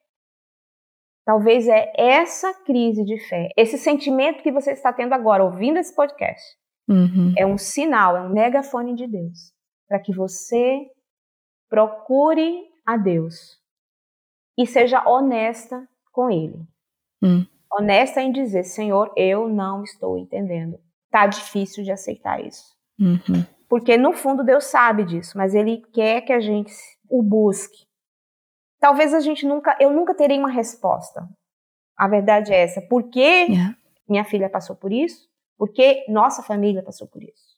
Talvez é essa crise de fé, esse sentimento que você está tendo agora, ouvindo esse podcast, uhum. é um sinal, é um megafone de Deus, para que você procure a Deus e seja honesta com Ele. Uhum. Honesta em dizer, Senhor, eu não estou entendendo. Tá difícil de aceitar isso. Uhum. Porque no fundo Deus sabe disso, mas Ele quer que a gente o busque talvez a gente nunca, eu nunca terei uma resposta. A verdade é essa. Por que yeah. minha filha passou por isso? Por que nossa família passou por isso?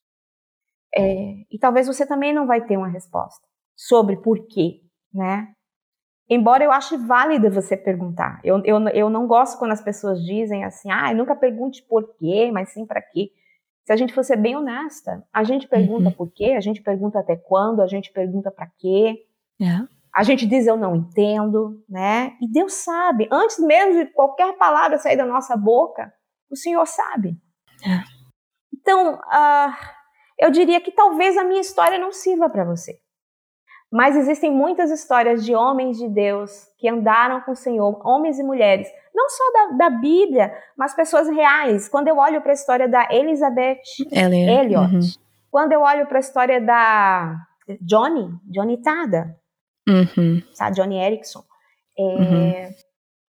É, e talvez você também não vai ter uma resposta sobre por quê, né? Embora eu ache válido você perguntar. Eu, eu, eu não gosto quando as pessoas dizem assim, ah, nunca pergunte por quê, mas sim para quê. Se a gente fosse bem honesta, a gente pergunta uhum. por quê, a gente pergunta até quando, a gente pergunta para quê. Yeah. A gente diz eu não entendo, né? E Deus sabe. Antes mesmo de qualquer palavra sair da nossa boca, o Senhor sabe. É. Então, uh, eu diria que talvez a minha história não sirva para você. Mas existem muitas histórias de homens de Deus que andaram com o Senhor, homens e mulheres, não só da, da Bíblia, mas pessoas reais. Quando eu olho para a história da Elizabeth Elliot, uhum. quando eu olho para a história da Johnny, Johnny Tada, uhum. sabe, Johnny Erickson, é, uhum.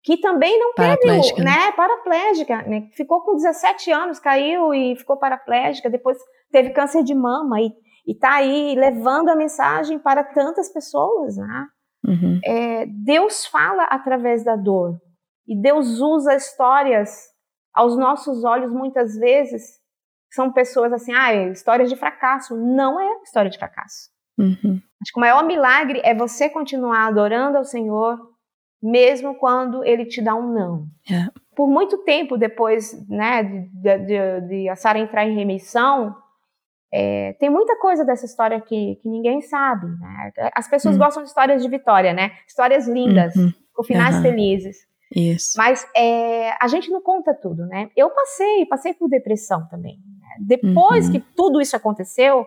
Que também não teve, né? né, paraplégica, né, ficou com 17 anos, caiu e ficou paraplégica, depois teve câncer de mama e, e tá aí levando a mensagem para tantas pessoas, né? Uhum. É, Deus fala através da dor e Deus usa histórias aos nossos olhos muitas vezes são pessoas assim, ah, é histórias de fracasso. Não é história de fracasso. Uhum. Acho que o maior milagre é você continuar adorando ao Senhor, mesmo quando Ele te dá um não. É. Por muito tempo depois né, de, de, de, a Sara entrar em remissão, É, tem muita coisa dessa história que, que ninguém sabe. Né? As pessoas uhum. gostam de histórias de vitória, né? Histórias lindas, uhum. com finais uhum. felizes. Isso. Mas é, a gente não conta tudo, né? Eu passei, passei por depressão também. Né? Depois uhum. que tudo isso aconteceu,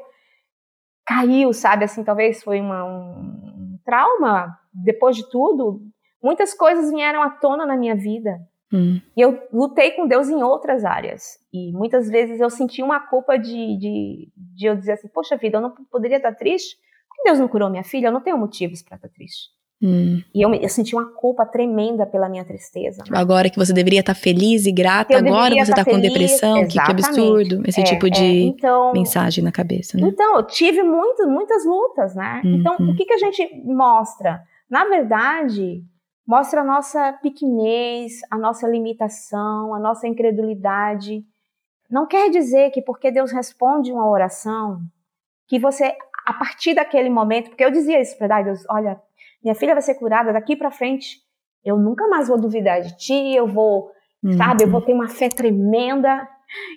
caiu, sabe? Assim, talvez foi uma, um trauma. Depois de tudo, muitas coisas vieram à tona na minha vida. Hum. E eu lutei com Deus em outras áreas. E muitas vezes eu senti uma culpa de, de, de eu dizer assim: Poxa vida, eu não poderia estar triste? Por que Deus não curou minha filha? Eu não tenho motivos para estar triste. Hum. E eu, eu, senti uma culpa tremenda pela minha tristeza. Né? Agora que você deveria estar feliz e grata, agora você está com depressão, que, que, absurdo. Esse é, tipo de é, então, mensagem na cabeça, né? Então, eu tive muito, muitas lutas, né? Uhum. Então, o que, que a gente mostra? Na verdade, mostra a nossa pequenez, a nossa limitação, a nossa incredulidade. Não quer dizer que porque Deus responde uma oração, que você, a partir daquele momento, porque eu dizia isso para Deus, olha, minha filha vai ser curada daqui para frente, eu nunca mais vou duvidar de ti, eu vou, uhum. sabe, eu vou ter uma fé tremenda.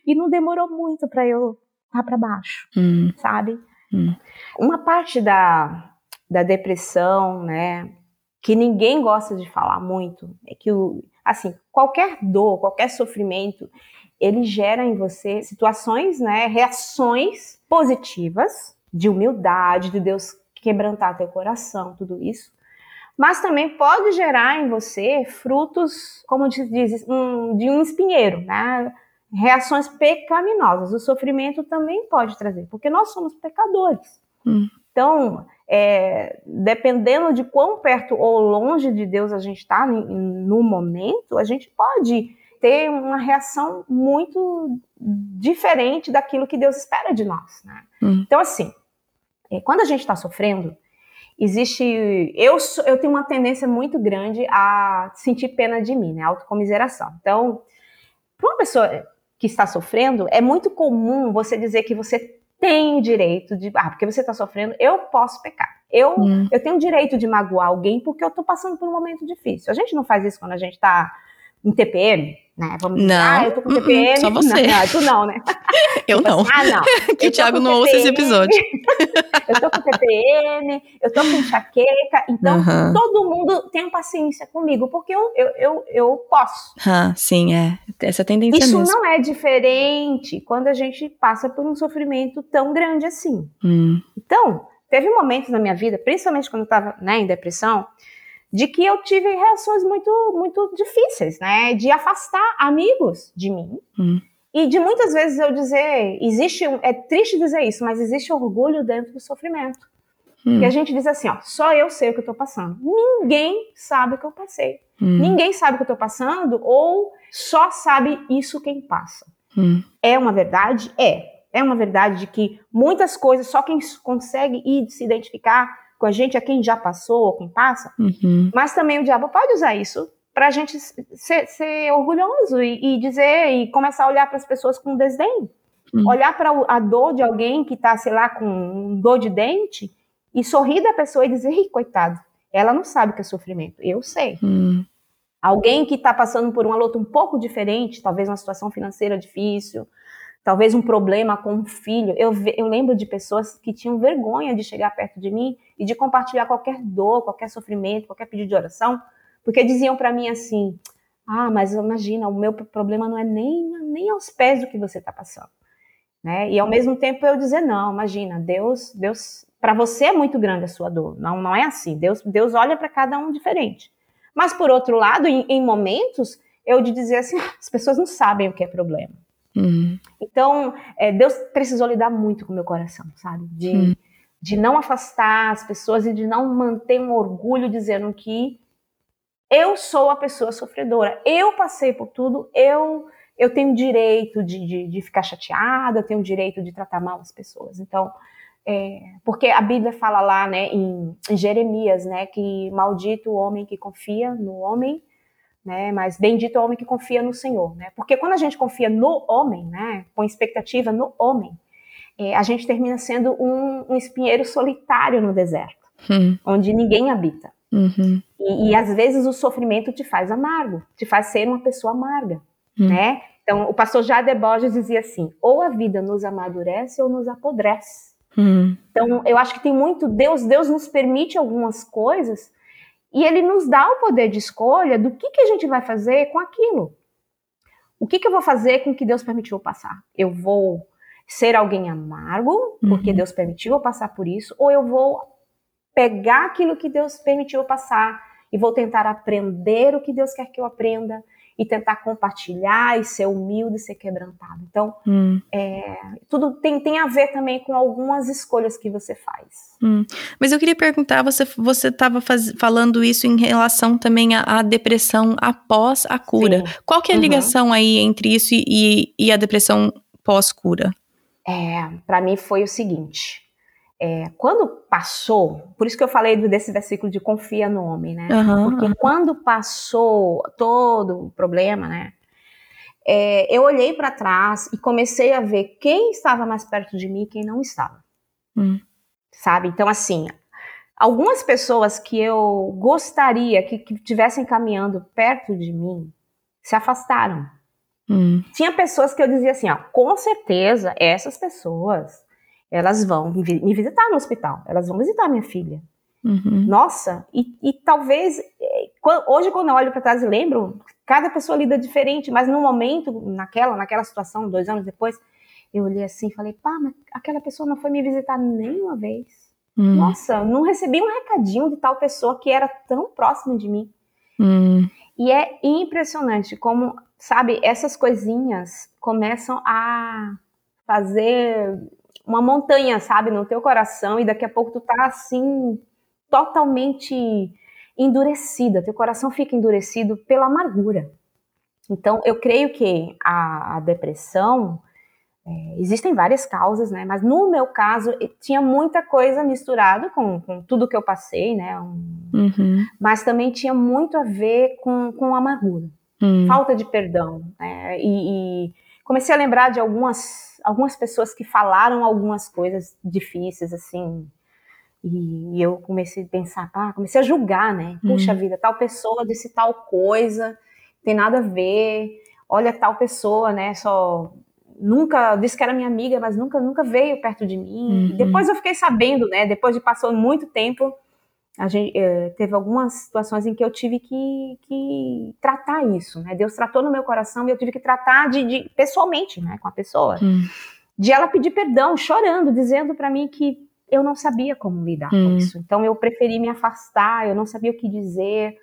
E não demorou muito para eu estar para baixo, uhum. sabe? Uhum. Uma parte da, da depressão, né, que ninguém gosta de falar muito, é que o, assim, qualquer dor, qualquer sofrimento, ele gera em você situações, né, reações positivas de humildade, de Deus quebrantar teu coração, tudo isso. Mas também pode gerar em você frutos, como diz, um, de um espinheiro, né? Reações pecaminosas. O sofrimento também pode trazer, porque nós somos pecadores. Hum. Então, é, dependendo de quão perto ou longe de Deus a gente está no momento, a gente pode ter uma reação muito diferente daquilo que Deus espera de nós. Né? Hum. Então, assim, é, quando a gente está sofrendo, existe. Eu, eu tenho uma tendência muito grande a sentir pena de mim, né? Autocomiseração. Então, para uma pessoa que está sofrendo, é muito comum você dizer que você tem direito de. Ah, porque você está sofrendo, eu posso pecar. Eu, hum. eu tenho o direito de magoar alguém porque eu estou passando por um momento difícil. A gente não faz isso quando a gente está em TPM, né? Vamos dizer, não, ah, eu tô com TPM. Só você. Não, tu não, né? Eu tipo não. Assim, ah, não. que o Thiago não ouça esse episódio. eu tô com TPM, eu tô com enxaqueca, então uhum. todo mundo tem paciência comigo, porque eu, eu, eu, eu posso. Sim, é. Essa tendência Isso mesmo. não é diferente quando a gente passa por um sofrimento tão grande assim. Hum. Então, teve momentos na minha vida, principalmente quando eu tava né, em depressão, de que eu tive reações muito, muito difíceis, né? De afastar amigos de mim. Hum. E de muitas vezes eu dizer, existe, é triste dizer isso, mas existe orgulho dentro do sofrimento. Hum. E a gente diz assim, ó, só eu sei o que eu tô passando. Ninguém sabe o que eu passei. Hum. Ninguém sabe o que eu tô passando, ou só sabe isso quem passa. Hum. É uma verdade? É. É uma verdade de que muitas coisas só quem consegue ir se identificar com a gente, a quem já passou ou quem passa, uhum. mas também o diabo pode usar isso para a gente ser, ser orgulhoso e, e, dizer e começar a olhar para as pessoas com desdém. Uhum. Olhar para a dor de alguém que está, sei lá, com dor de dente e sorrir da pessoa e dizer, Ih, coitado, ela não sabe o que é sofrimento. Eu sei. Uhum. Alguém que está passando por uma luta um pouco diferente, talvez uma situação financeira difícil, talvez um problema com um filho. Eu, eu lembro de pessoas que tinham vergonha de chegar perto de mim e de compartilhar qualquer dor, qualquer sofrimento, qualquer pedido de oração, porque diziam para mim assim: ah, mas imagina, o meu problema não é nem, nem aos pés do que você está passando. Né? E ao mesmo tempo eu dizer: não, imagina, Deus, Deus, para você é muito grande a sua dor. Não, não é assim. Deus, Deus olha para cada um diferente. Mas por outro lado, em, em momentos, eu de dizer assim: ah, as pessoas não sabem o que é problema. Uhum. Então, é, Deus precisou lidar muito com o meu coração, sabe? De, uhum. de não afastar as pessoas e de não manter um orgulho dizendo que eu sou a pessoa sofredora. Eu passei por tudo, eu eu tenho direito de, de, de ficar chateada, eu tenho direito de tratar mal as pessoas. Então, é, porque a Bíblia fala lá, né, em, em Jeremias, né, que maldito o homem que confia no homem né? Mas bendito é o homem que confia no Senhor, né? Porque quando a gente confia no homem, né? Com expectativa no homem, é, a gente termina sendo um, um, espinheiro solitário no deserto, hum. onde ninguém habita. Uhum. E, e, às vezes o sofrimento te faz amargo, te faz ser uma pessoa amarga, hum. né? Então, o pastor Jade Borges dizia assim: ou a vida nos amadurece ou nos apodrece. Hum. Então, eu acho que tem muito Deus, Deus nos permite algumas coisas e ele nos dá o poder de escolha do que, que a gente vai fazer com aquilo. O que, que eu vou fazer com o que Deus permitiu eu passar? Eu vou ser alguém amargo, porque uhum. Deus permitiu eu passar por isso, ou eu vou pegar aquilo que Deus permitiu eu passar e vou tentar aprender o que Deus quer que eu aprenda e tentar compartilhar e ser humilde e ser quebrantado. Então, hum. é, tudo tem, tem a ver também com algumas escolhas que você faz. Hum. Mas eu queria perguntar, você você estava falando isso em relação também à, à depressão após a cura. Sim. Qual que é a uhum. ligação aí entre isso e, e a depressão pós-cura? É, para mim foi o seguinte. É, quando passou, por isso que eu falei desse versículo de confia no homem, né? Uhum, Porque uhum. quando passou todo o problema, né? É, eu olhei para trás e comecei a ver quem estava mais perto de mim e quem não estava. Hum. Sabe? Então, assim, algumas pessoas que eu gostaria que, que tivessem caminhando perto de mim se afastaram. Hum. Tinha pessoas que eu dizia assim, ó, com certeza essas pessoas elas vão me visitar no hospital, elas vão visitar minha filha. Uhum. Nossa, e, e, talvez é, hoje quando eu olho para trás e lembro, cada pessoa lida diferente, mas no momento, naquela, naquela situação, dois anos depois, eu olhei assim e falei, pá, mas aquela pessoa não foi me visitar nenhuma vez. Uhum. Nossa, não recebi um recadinho de tal pessoa que era tão próxima de mim. Uhum. E é impressionante como, sabe, essas coisinhas começam a fazer uma montanha, sabe, no teu coração e daqui a pouco tu tá assim totalmente endurecida, teu coração fica endurecido pela amargura. Então, eu creio que a, a depressão é, existem várias causas, né? Mas no meu caso tinha muita coisa misturada com, com tudo que eu passei, né? Um, uhum. Mas também tinha muito a ver com, com amargura, uhum. falta de perdão, né? e, e comecei a lembrar de algumas algumas pessoas que falaram algumas coisas difíceis, assim, e eu comecei a pensar, ah, comecei a julgar, né? Puxa uhum. vida, tal pessoa disse tal coisa, tem nada a ver. Olha tal pessoa, né? Só nunca disse que era minha amiga, mas nunca nunca veio perto de mim. Uhum. Depois eu fiquei sabendo, né? Depois de passou muito tempo, gente eh, teve algumas situações em que eu tive que, que, tratar isso, né? Deus tratou no meu coração e eu tive que tratar de, de pessoalmente, né, com a pessoa, hum. de ela pedir perdão, chorando, dizendo para mim que eu não sabia como lidar hum. com isso. Então eu preferi me afastar, eu não sabia o que dizer.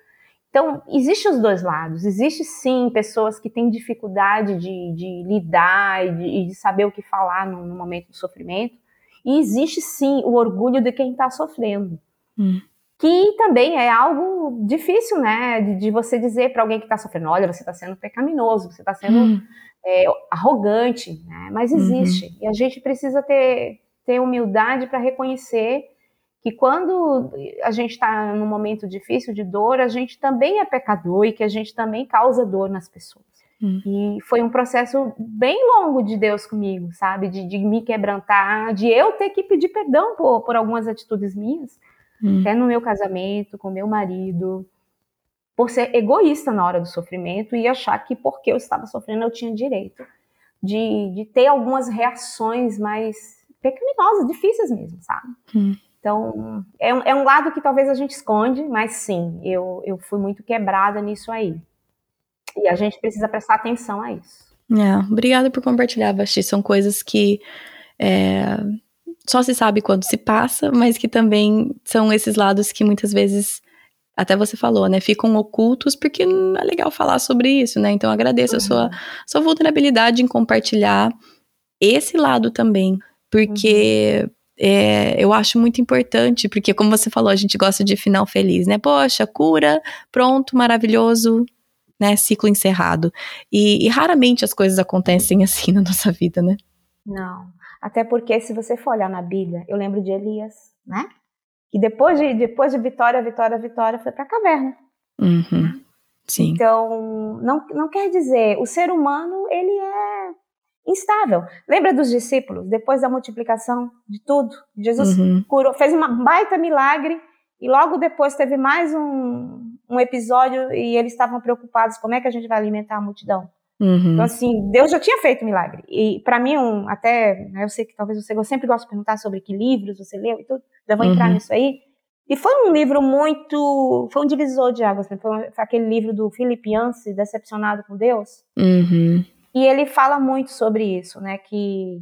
Então existe os dois lados. Existe sim pessoas que têm dificuldade de, de lidar e de, de, saber o que falar no, no momento do sofrimento. E existe sim o orgulho de quem está sofrendo. Hum que também é algo difícil, né, de, de você dizer para alguém que está sofrendo, olha, você está sendo pecaminoso, você está sendo hum. é, arrogante, né, mas existe, uhum. e a gente precisa ter, ter humildade para reconhecer que quando a gente está num momento difícil de dor, a gente também é pecador e que a gente também causa dor nas pessoas. Hum. E foi um processo bem longo de Deus comigo, sabe? De, de me quebrantar, de eu ter que pedir perdão por, por algumas atitudes minhas, hum. até no meu casamento, com meu marido, por ser egoísta na hora do sofrimento e achar que porque eu estava sofrendo eu tinha direito de, de ter algumas reações mais pecaminosas, difíceis mesmo, sabe? Hum. Então, é um, é um lado que talvez a gente esconde, mas sim, eu, eu fui muito quebrada nisso aí. E a gente precisa prestar atenção a isso. É, obrigada por compartilhar, Basti. São coisas que é, só se sabe quando se passa, mas que também são esses lados que muitas vezes, até você falou, né, ficam ocultos porque não é legal falar sobre isso, né? Então agradeço uhum. a sua, sua vulnerabilidade em compartilhar esse lado também, porque uhum. é, eu acho muito importante, porque como você falou, a gente gosta de final feliz, né? Poxa, cura, pronto, maravilhoso, né? Ciclo encerrado. E, e raramente as coisas acontecem assim na nossa vida, né? Não. Até porque, se você for olhar na Bíblia, eu lembro de Elias, né? Que depois de, depois de vitória, vitória, vitória, foi para a caverna. Uhum. Sim. Então, não, não quer dizer, o ser humano, ele é instável. Lembra dos discípulos? Depois da multiplicação de tudo, Jesus uhum. curou, fez um baita milagre e logo depois teve mais um, um episódio e eles estavam preocupados como é que a gente vai alimentar a multidão. Uhum. Então, assim, Deus já tinha feito milagre. E para mim, um, até, né, eu sei que talvez você, eu sempre gosto de perguntar sobre que livros você leu e tudo, já vou entrar uhum. nisso aí. E foi um livro muito, foi um divisor de águas, né? foi, foi, aquele livro do Philip Yancey, Decepcionado com Deus. Uhum. E ele fala muito sobre isso, né, que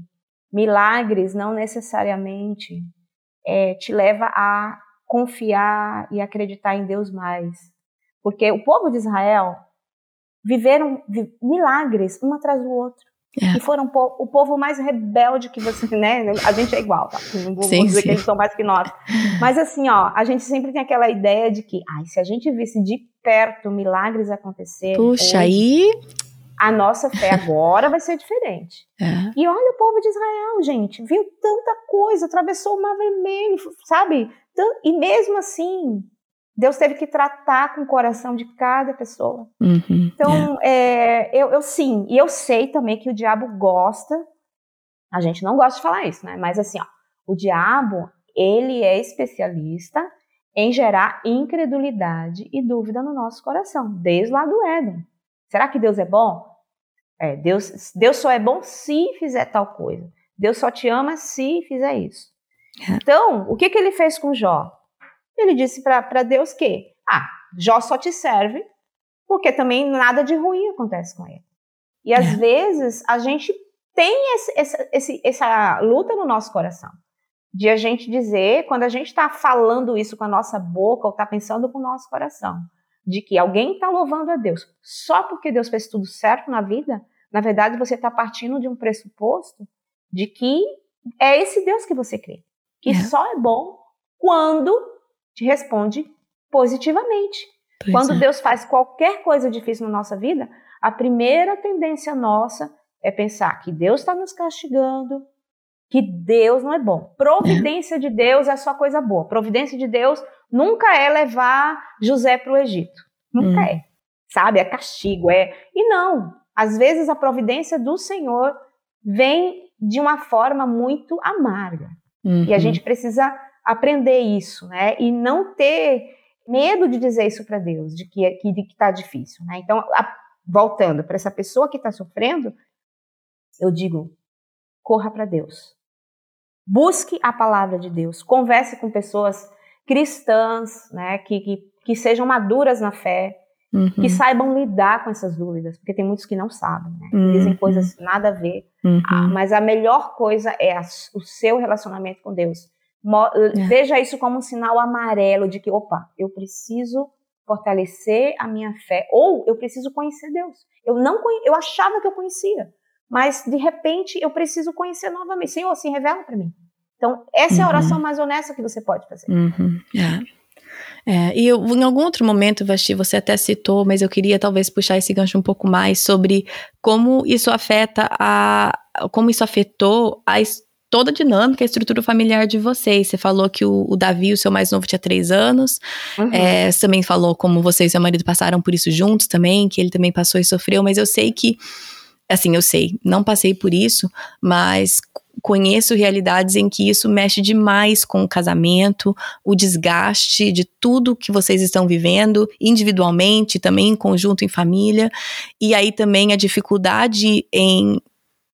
milagres não necessariamente é, te leva a confiar e acreditar em Deus mais. Porque o povo de Israel viveram milagres um atrás do outro. É. E foram o povo mais rebelde que você, né? A gente é igual, tá? Não vou sim, dizer sim. que eles são mais que nós. Mas assim, ó, a gente sempre tem aquela ideia de que, ai, se a gente visse de perto milagres acontecer. Puxa, aí. A nossa fé agora vai ser diferente. É. E olha o povo de Israel, gente, viu tanta coisa, atravessou o Mar Vermelho, sabe? E mesmo assim, Deus teve que tratar com o coração de cada pessoa. Uhum, então, é. É, eu, eu sim, e eu sei também que o diabo gosta. A gente não gosta de falar isso, né? Mas assim, ó, o diabo, ele é especialista em gerar incredulidade e dúvida no nosso coração, desde lá do Éden. Será que Deus é bom? É, Deus, Deus só é bom se fizer tal coisa. Deus só te ama se fizer isso. É. Então, o que, que ele fez com Jó? Ele disse para Deus que, ah, Jó só te serve porque também nada de ruim acontece com ele. E às é. vezes a gente tem esse, esse, esse, essa luta no nosso coração. De a gente dizer, quando a gente está falando isso com a nossa boca ou está pensando com o nosso coração, de que alguém está louvando a Deus só porque Deus fez tudo certo na vida, na verdade você está partindo de um pressuposto de que é esse Deus que você crê. Que é. só é bom quando te responde positivamente. Pois Quando é. Deus faz qualquer coisa difícil na nossa vida, a primeira tendência nossa é pensar que Deus está nos castigando, que Deus não é bom. Providência é. de Deus é só coisa boa. Providência de Deus nunca é levar José para o Egito. Nunca hum. é. Sabe? É castigo, é. E não. Às vezes a providência do Senhor vem de uma forma muito amarga. Uhum. E a uhum. gente precisa aprender isso, né? E não ter medo de dizer isso para Deus, de que que está difícil, né? Então, a, voltando para essa pessoa que está sofrendo, eu digo, corra para Deus. Busque a palavra de Deus. Converse com pessoas cristãs, né? Que, que, que sejam maduras na fé, Uhum. que saibam lidar com essas dúvidas, porque tem muitos que não sabem, né? Uhum. Dizem coisas nada a ver. Uhum. Ah, mas a melhor coisa é a, o seu relacionamento com Deus. É. Veja isso como um sinal amarelo de que, opa, eu preciso fortalecer a minha fé ou eu preciso conhecer Deus. Eu não eu achava que eu conhecia, mas de repente eu preciso conhecer novamente. Senhor, se revela para mim. Então, essa uhum. é a uhum. oração mais honesta que você pode fazer. Uhum. Yeah. É, e eu, em algum outro momento, Vasti, você até citou, mas eu queria talvez puxar esse gancho um pouco mais sobre como isso afeta a. como isso afetou a, toda a dinâmica, a estrutura familiar de vocês. Você falou que o, o Davi, o seu mais novo, tinha três anos. Uhum. É, você também falou como você e seu marido passaram por isso juntos também, que ele também passou e sofreu, mas eu sei que, assim, eu sei, não passei por isso, mas conheço realidades em que isso mexe demais com o casamento, o desgaste de tudo que vocês estão vivendo, individualmente, também em conjunto, em família, e aí também a dificuldade em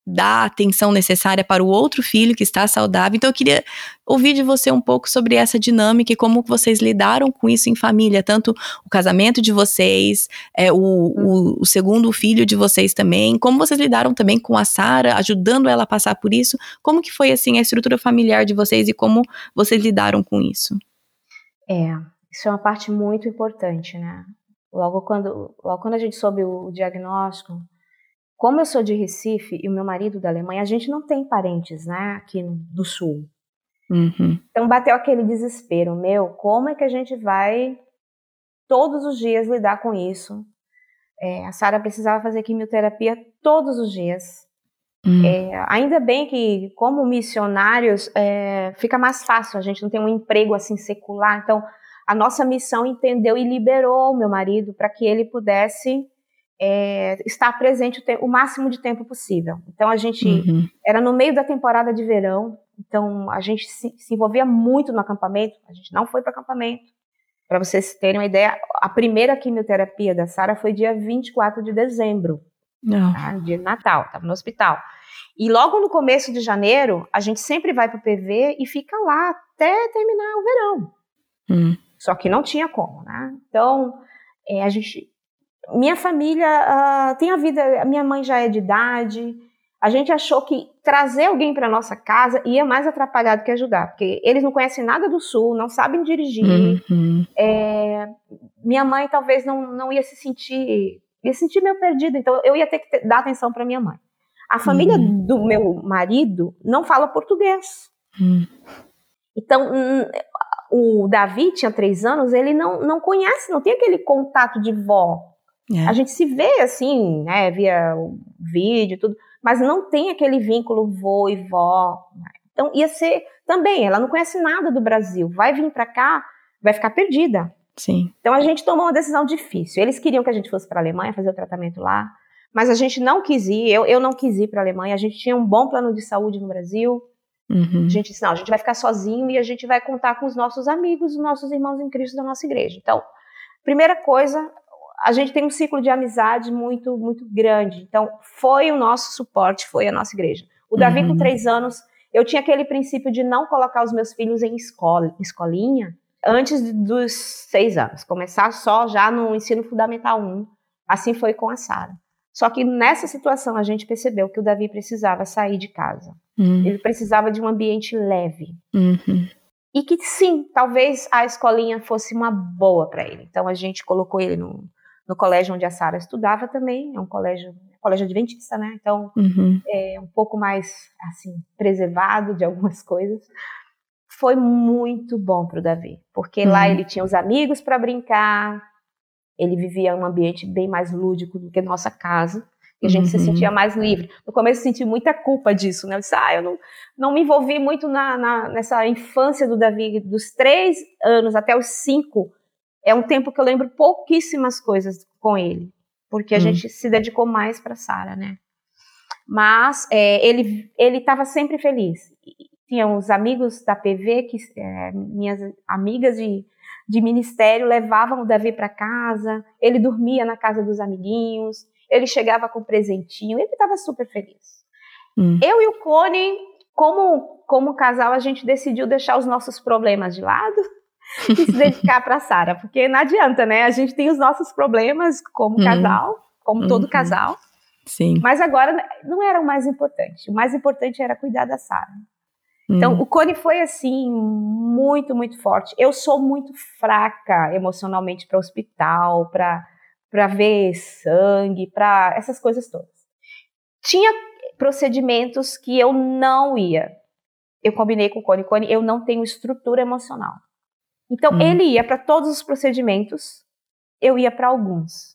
dar a atenção necessária para o outro filho que está saudável. Então eu queria ouvir de você um pouco sobre essa dinâmica e como vocês lidaram com isso em família, tanto o casamento de vocês, é, o, o, o, segundo filho de vocês também, como vocês lidaram também com a Sara, ajudando ela a passar por isso, como que foi assim a estrutura familiar de vocês e como vocês lidaram com isso? É, isso é uma parte muito importante, né? Logo quando, logo quando a gente soube o, o diagnóstico, como eu sou de Recife e o meu marido da Alemanha, a gente não tem parentes, né, aqui no, do sul. Uhum. Então bateu aquele desespero, meu, como é que a gente vai todos os dias lidar com isso? É, a Sara precisava fazer quimioterapia todos os dias. Uhum. É, ainda bem que, como missionários, é, fica mais fácil, a gente não tem um emprego assim secular, então a nossa missão entendeu e liberou o meu marido para que ele pudesse é, estar presente o, o, máximo de tempo possível. Então a gente uhum. era no meio da temporada de verão, então a gente se, se envolvia muito no acampamento. A gente não foi para acampamento. Para vocês terem uma ideia, a primeira quimioterapia da Sara foi dia 24 de dezembro. Tá? De Natal, estava no hospital. E logo no começo de janeiro, a gente sempre vai para o PV e fica lá até terminar o verão. Hum. Só que não tinha como, né? Então, é, a gente. Minha família uh, tem a vida. Minha mãe já é de idade. A gente achou que trazer alguém para nossa casa ia mais atrapalhar do que ajudar, porque eles não conhecem nada do sul, não sabem dirigir. Uhum. É, minha mãe talvez não, não ia se sentir, ia se sentir meio perdida, então eu ia ter que ter, dar atenção para minha mãe. A família uhum. do meu marido não fala português. Uhum. Então, o Davi tinha três anos, ele não, não conhece, não tem aquele contato de vó. É. A gente se vê assim, né, via vídeo, tudo, mas não tem aquele vínculo vô e vó. Então, ia ser também, ela não conhece nada do Brasil, vai vir para cá, vai ficar perdida. Sim. Então, a gente tomou uma decisão difícil. Eles queriam que a gente fosse para a Alemanha fazer o tratamento lá. Mas a gente não quis ir, eu, eu não quis ir para a Alemanha. A gente tinha um bom plano de saúde no Brasil. Uhum. A gente disse, não, a gente vai ficar sozinho e a gente vai contar com os nossos amigos, os nossos irmãos em Cristo da nossa igreja. Então, primeira coisa, a gente tem um ciclo de amizade muito, muito grande. Então, foi o nosso suporte, foi a nossa igreja. O Davi, uhum. com três anos, eu tinha aquele princípio de não colocar os meus filhos em escola, escolinha, antes dos seis anos. Começar só já no ensino fundamental 1. Assim foi com a Sara. Só que nessa situação a gente percebeu que o Davi precisava sair de casa. Uhum. Ele precisava de um ambiente leve. Uhum. E que sim, talvez a escolinha fosse uma boa para ele. Então a gente colocou ele no, no colégio onde a Sara estudava também. É um colégio, colégio adventista, né? Então uhum. é um pouco mais assim preservado de algumas coisas. Foi muito bom para o Davi, porque lá uhum. ele tinha os amigos para brincar, ele vivia um ambiente bem mais lúdico do que nossa casa. E a gente uhum. se sentia mais livre. No começo eu senti muita culpa disso, né? Eu disse, ah, eu não, não me envolvi muito na, na, nessa infância do Davi, dos três anos até os cinco. É um tempo que eu lembro pouquíssimas coisas com ele, porque a uhum. gente se dedicou mais para Sara, né? Mas é, ele ele estava sempre feliz. Tinha os amigos da PV que é, minhas amigas de de ministério levavam o Davi para casa, ele dormia na casa dos amiguinhos, ele chegava com presentinho, ele estava super feliz. Hum. Eu e o Cone, como, como casal, a gente decidiu deixar os nossos problemas de lado e se dedicar para Sara, porque não adianta, né? A gente tem os nossos problemas como hum. casal, como todo uhum. casal. Sim. Mas agora não era o mais importante. O mais importante era cuidar da Sara. Então, hum. o Cone foi assim muito, muito forte. Eu sou muito fraca emocionalmente para hospital, para para ver sangue, para essas coisas todas. Tinha procedimentos que eu não ia. Eu combinei com o Cone, Cone, eu não tenho estrutura emocional. Então, hum. ele ia para todos os procedimentos, eu ia para alguns.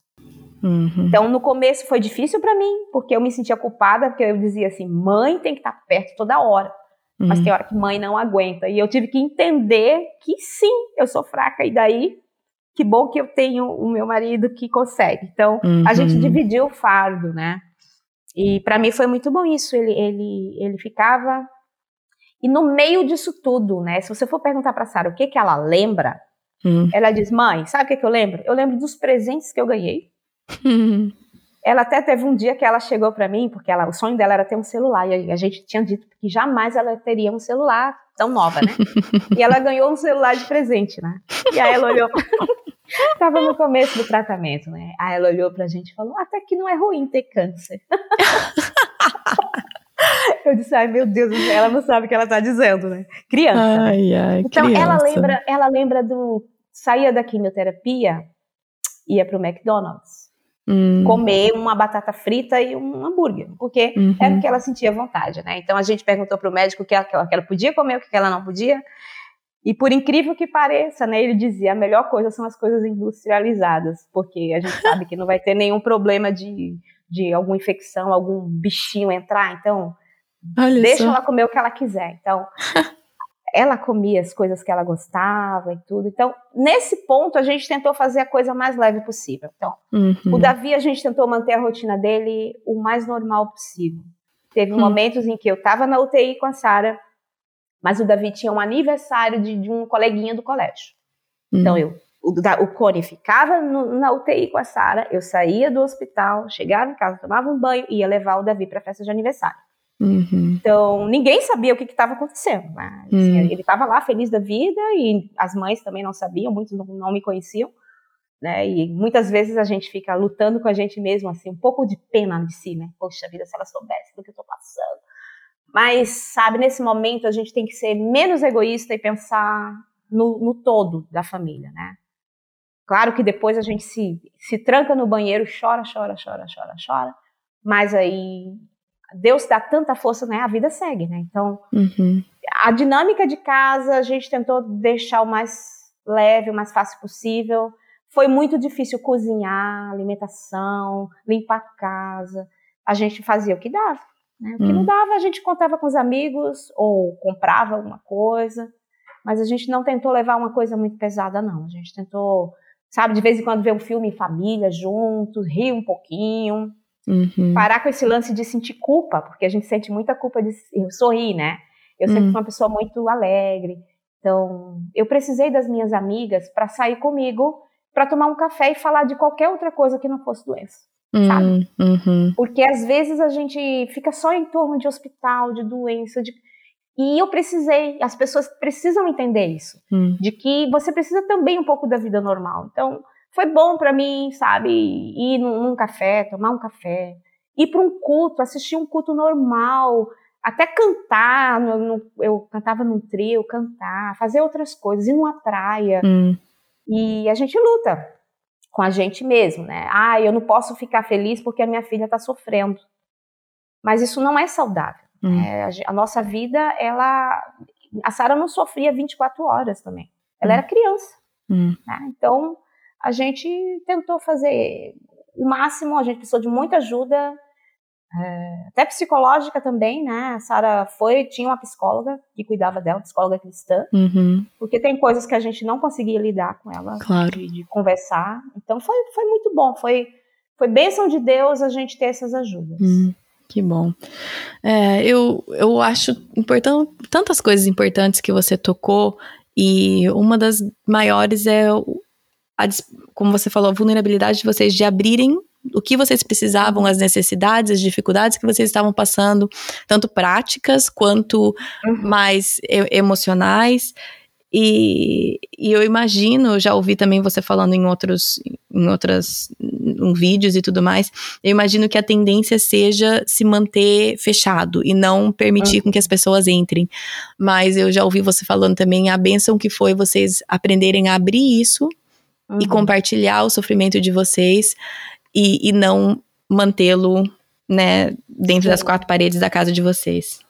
Uhum. Então, no começo foi difícil para mim, porque eu me sentia culpada, porque eu dizia assim: mãe tem que estar tá perto toda hora. Mas tem uhum. hora que mãe não aguenta. E eu tive que entender que sim, eu sou fraca. E daí, que bom que eu tenho o meu marido que consegue. Então, uhum. a gente uhum. dividiu o fardo, né? E para mim foi muito bom isso. Ele, ele, ele ficava. E no meio disso tudo, né? Se você for perguntar para Sara o que, que ela lembra, uhum. ela diz: Mãe, sabe o que, que eu lembro? Eu lembro dos presentes que eu ganhei. Ela até teve um dia que ela chegou para mim, porque ela, o sonho dela era ter um celular, e a gente tinha dito que jamais ela teria um celular tão nova, né? e ela ganhou um celular de presente, né? E aí ela olhou. Tava no começo do tratamento, né? Aí ela olhou pra gente e falou: até que não é ruim ter câncer. Eu disse, ai meu Deus, ela não sabe o que ela tá dizendo, né? Criança. Ai, ai, então criança. ela lembra, ela lembra do saía da quimioterapia, ia pro McDonald's. Hum. comer uma batata frita e um hambúrguer, porque uhum. era o que ela sentia vontade, né? Então a gente perguntou para o médico o que ela, que ela podia comer, o que ela não podia, e por incrível que pareça, né, ele dizia a melhor coisa são as coisas industrializadas, porque a gente sabe que não vai ter nenhum problema de, de alguma infecção, algum bichinho entrar, então Olha deixa só. ela comer o que ela quiser. Então ela comia as coisas que ela gostava e tudo. Então, nesse ponto, a gente tentou fazer a coisa mais leve possível. Então, uhum. o Davi, a gente tentou manter a rotina dele o mais normal possível. Teve uhum. momentos em que eu estava na UTI com a Sara, mas o Davi tinha um aniversário de, de um coleguinha do colégio. Uhum. Então, eu o, o Cone ficava no, na UTI com a Sara, eu saía do hospital, chegava em casa, tomava um banho e ia levar o Davi para a festa de aniversário. Uhum. Então, ninguém sabia o que estava acontecendo. Né? Assim, uhum. Ele estava lá feliz da vida e as mães também não sabiam, muitos não, não, me conheciam. Né? E muitas vezes a gente fica lutando com a gente mesmo, assim, um pouco de pena de si, né? Poxa vida, se ela soubesse do que eu estou passando. Mas, sabe, nesse momento a gente tem que ser menos egoísta e pensar no, no todo da família, né? Claro que depois a gente se, se tranca no banheiro, chora, chora, chora, chora, chora, mas aí Deus dá tanta força, né? A vida segue, né? Então, uhum. a dinâmica de casa a gente tentou deixar o mais leve, o mais fácil possível. Foi muito difícil cozinhar, alimentação, limpar a casa. A gente fazia o que dava. Né? O que uhum. não dava, a gente contava com os amigos ou comprava alguma coisa. Mas a gente não tentou levar uma coisa muito pesada, não. A gente tentou, sabe, de vez em quando ver um filme em família, juntos, rir um pouquinho. Uhum. Parar com esse lance de sentir culpa, porque a gente sente muita culpa de sorrir, né? Eu sempre uhum. fui uma pessoa muito alegre. Então, eu precisei das minhas amigas para sair comigo, para tomar um café e falar de qualquer outra coisa que não fosse doença. Sabe? Uhum. Porque às vezes a gente fica só em torno de hospital, de doença, de... e eu precisei, as pessoas precisam entender isso, hum. de que você precisa também um pouco da vida normal. Então, foi bom para mim, sabe, ir num, café, tomar um café, ir para um culto, assistir um culto normal, até cantar, no, no, eu cantava num trio, cantar, fazer outras coisas, ir numa praia. Hum. E a gente luta com a gente mesmo, né? Ah, eu não posso ficar feliz porque a minha filha está sofrendo. Mas isso não é saudável. Hum. É, a, a, nossa vida, ela. A Sara não sofria 24 horas também. Ela hum. era criança. Hum. Né? Então, a gente tentou fazer o máximo, a gente precisou de muita ajuda, é, até psicológica também, né? A Sara foi, tinha uma psicóloga que cuidava dela, psicóloga cristã, uhum. porque tem coisas que a gente não conseguia lidar com ela, claro. de, de, conversar. Então foi, foi muito bom, foi, foi bênção de Deus a gente ter essas ajudas. Uhum. Que bom. É, eu, eu acho importante, tantas coisas importantes que você tocou, e uma das maiores é a, como você falou, a vulnerabilidade de vocês de abrirem o que vocês precisavam, as necessidades, as dificuldades que vocês estavam passando, tanto práticas quanto uhum. mais emocionais. E, e, eu imagino, já ouvi também você falando em outros, em outras em vídeos e tudo mais, eu imagino que a tendência seja se manter fechado e não permitir uhum. com que as pessoas entrem. Mas eu já ouvi você falando também a benção que foi vocês aprenderem a abrir isso uhum. e compartilhar o sofrimento de vocês e, e não mantê-lo, né, dentro Sim. das quatro paredes da casa de vocês.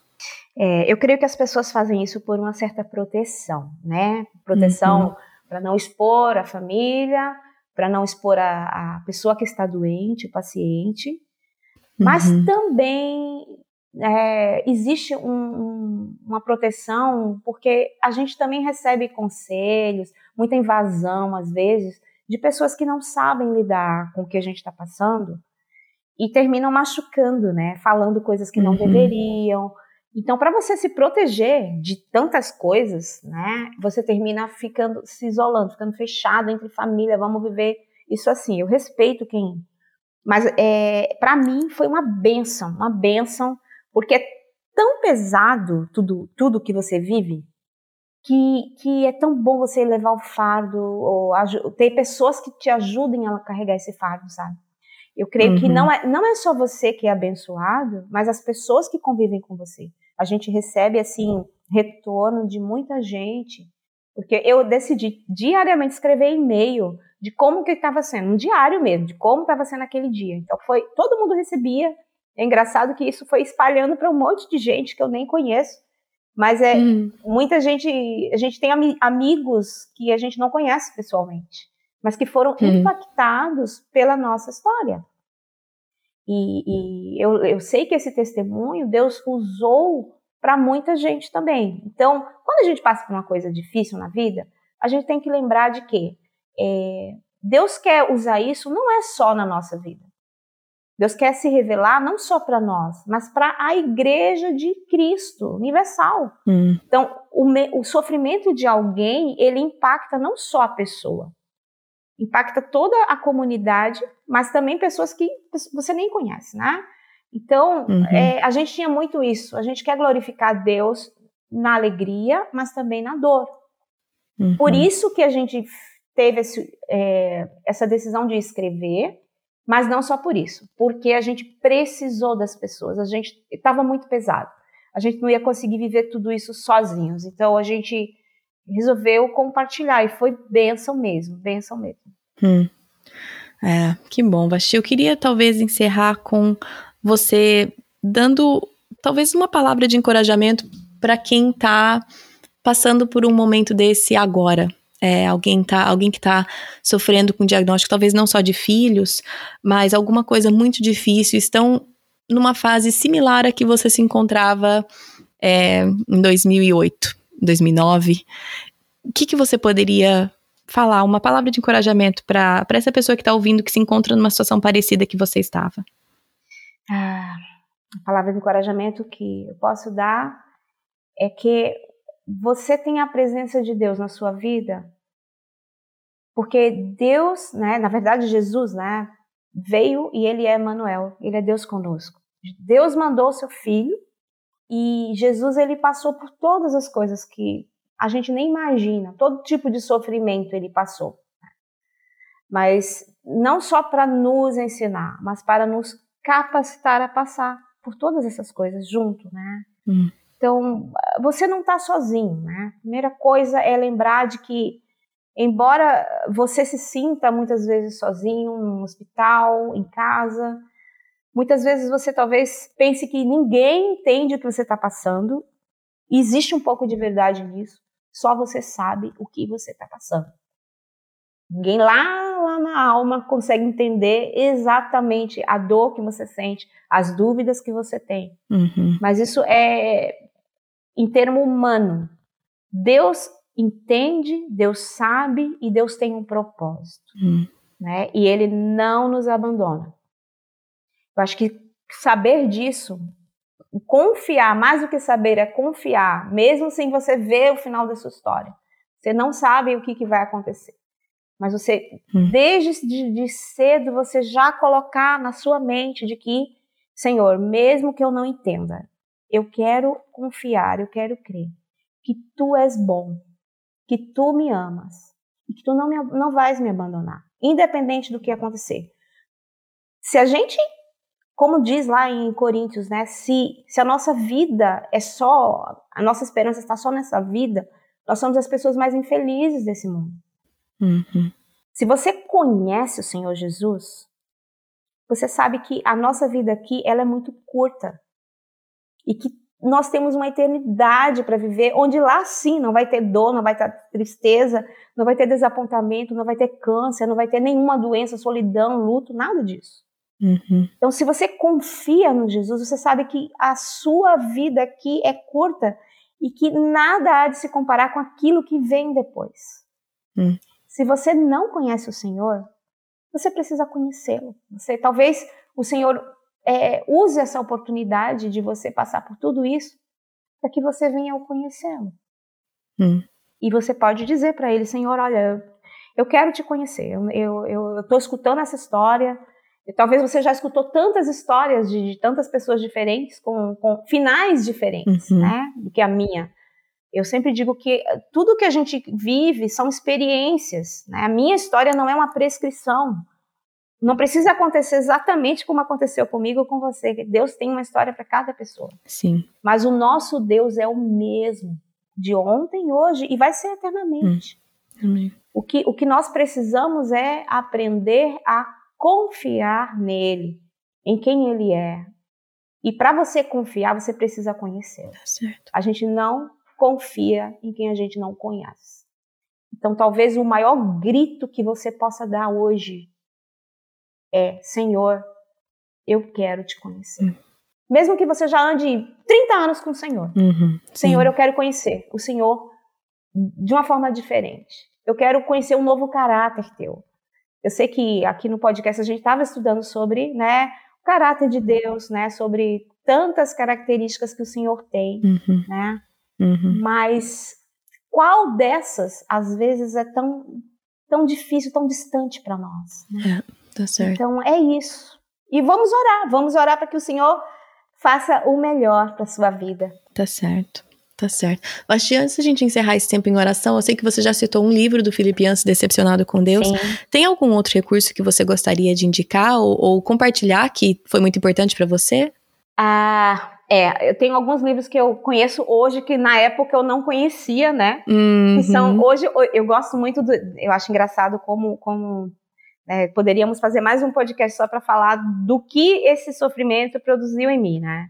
É, eu creio que as pessoas fazem isso por uma certa proteção, né? Proteção uhum. para não expor a família, para não expor a, a, pessoa que está doente, o paciente, mas uhum. também é, existe um, um, uma proteção porque a gente também recebe conselhos, muita invasão às vezes de pessoas que não sabem lidar com o que a gente está passando e terminam machucando, né? Falando coisas que não uhum. deveriam. Então, para você se proteger de tantas coisas, né? Você termina ficando, se isolando, ficando fechado entre família. Vamos viver isso assim. Eu respeito quem, mas é, para mim foi uma benção, uma benção, porque é tão pesado tudo, tudo que você vive que, que é tão bom você levar o fardo, ou ter pessoas que te ajudem a carregar esse fardo, sabe? Eu creio uhum. que não é, não é só você que é abençoado, mas as pessoas que convivem com você. A gente recebe, assim, retorno de muita gente, porque eu decidi diariamente escrever e-mail de como que estava sendo, um diário mesmo, de como estava sendo aquele dia. Então foi, todo mundo recebia. É engraçado que isso foi espalhando para um monte de gente que eu nem conheço. Mas é uhum. muita gente, a gente tem amigos que a gente não conhece pessoalmente, mas que foram uhum. impactados pela nossa história. E, e eu, eu sei que esse testemunho Deus usou para muita gente também. Então, quando a gente passa por uma coisa difícil na vida, a gente tem que lembrar de que é, Deus quer usar isso não é só na nossa vida. Deus quer se revelar não só para nós, mas para a igreja de Cristo, universal. Hum. Então, o, me, o, sofrimento de alguém, ele impacta não só a pessoa, impacta toda a comunidade, mas também pessoas que você nem conhece, né? Então, uhum. é, a gente tinha muito isso. A gente quer glorificar Deus na alegria, mas também na dor. Uhum. Por isso que a gente teve esse, é, essa decisão de escrever, mas não só por isso, porque a gente precisou das pessoas. A gente estava muito pesado. A gente não ia conseguir viver tudo isso sozinhos. Então, a gente resolveu compartilhar e foi benção mesmo, benção mesmo. Hum. É, que bom, Vasti. Eu queria talvez encerrar com você dando talvez uma palavra de encorajamento para quem está passando por um momento desse agora. É, alguém, tá, alguém que está sofrendo com diagnóstico, talvez não só de filhos, mas alguma coisa muito difícil, estão numa fase similar a que você se encontrava é, em 2008, 2009. O que, que você poderia falar, uma palavra de encorajamento para essa pessoa que está ouvindo, que se encontra numa situação parecida que você estava? Ah, a palavra de encorajamento que eu posso dar é que você tem a presença de Deus na sua vida, porque Deus, né, na verdade Jesus, né, veio e ele é Emmanuel, ele é Deus conosco. Deus mandou seu filho e Jesus ele passou por todas as coisas que a gente nem imagina, todo tipo de sofrimento ele passou. Mas não só para nos ensinar, mas para nos capacitar a passar por todas essas coisas junto, né? Hum. Então, você não está sozinho, né? A primeira coisa é lembrar de que, embora você se sinta muitas vezes sozinho, no hospital, em casa, muitas vezes você talvez pense que ninguém entende o que você está passando. existe um pouco de verdade nisso. Só você sabe o que você está passando. Ninguém lá, lá na alma consegue entender exatamente a dor que você sente, as dúvidas que você tem. Uhum. Mas isso é em termo humano. Deus entende, Deus sabe e Deus tem um propósito. Uhum. Né? E Ele não nos abandona. Eu acho que saber disso confiar, mais do que saber é confiar, mesmo sem você ver o final da sua história. Você não sabe o que, que vai acontecer. Mas você, hum. desde de, de cedo, você já colocar na sua mente de que, Senhor, mesmo que eu não entenda, eu quero confiar, eu quero crer que Tu és bom, que Tu me amas e que Tu não, me, não vais me abandonar, independente do que acontecer. Se a gente como diz lá em Coríntios, né? Se, se a nossa vida é só, a nossa esperança está só nessa vida, nós somos as pessoas mais infelizes desse mundo. Uhum. Se você conhece o Senhor Jesus, você sabe que a nossa vida aqui ela é muito curta e que nós temos uma eternidade para viver, onde lá sim não vai ter dor, não vai ter tristeza, não vai ter desapontamento, não vai ter câncer, não vai ter nenhuma doença, solidão, luto, nada disso. Uhum. Então, se você confia no Jesus, você sabe que a sua vida aqui é curta e que nada há de se comparar com aquilo que vem depois. Uhum. Se você não conhece o Senhor, você precisa conhecê-lo. Você talvez o Senhor é, use essa oportunidade de você passar por tudo isso para que você venha o conhecê-lo. Uhum. E você pode dizer para ele, Senhor, olha, eu quero te conhecer. Eu estou escutando essa história e talvez você já escutou tantas histórias de, de tantas pessoas diferentes, com, com finais diferentes, uhum. né, do que a minha. Eu sempre digo que tudo que a gente vive são experiências. Né? A minha história não é uma prescrição. Não precisa acontecer exatamente como aconteceu comigo ou com você. Deus tem uma história para cada pessoa. Sim. Mas o nosso Deus é o mesmo, de ontem, hoje e vai ser eternamente. Hum. O que, o que nós precisamos é aprender a confiar nele, em quem ele é. E para você confiar, você precisa conhecer. Tá a gente não confia em quem a gente não conhece. Então, talvez o maior grito que você possa dar hoje é: Senhor, eu quero te conhecer. Uhum. Mesmo que você já ande 30 anos com o Senhor. Uhum, Senhor, eu quero conhecer o Senhor de uma forma diferente. Eu quero conhecer um novo caráter teu. Eu sei que aqui no podcast a gente estava estudando sobre, né, o caráter de Deus, né, sobre tantas características que o Senhor tem, uhum. né? Uhum. Mas qual dessas às vezes é tão tão difícil, tão distante para nós. Né? É, tá certo. Então é isso. E vamos orar, vamos orar para que o Senhor faça o melhor para sua vida. Tá certo. Tá certo. Mas antes da gente encerrar esse tempo em oração, eu sei que você já citou um livro do Felipe Anse, Decepcionado com Deus. Sim. Tem algum outro recurso que você gostaria de indicar ou, ou compartilhar que foi muito importante para você? Ah, é, eu tenho alguns livros que eu conheço hoje que na época eu não conhecia, né? Uhum. Que são hoje eu gosto muito do, eu acho engraçado como como é, poderíamos fazer mais um podcast só para falar do que esse sofrimento produziu em mim, né?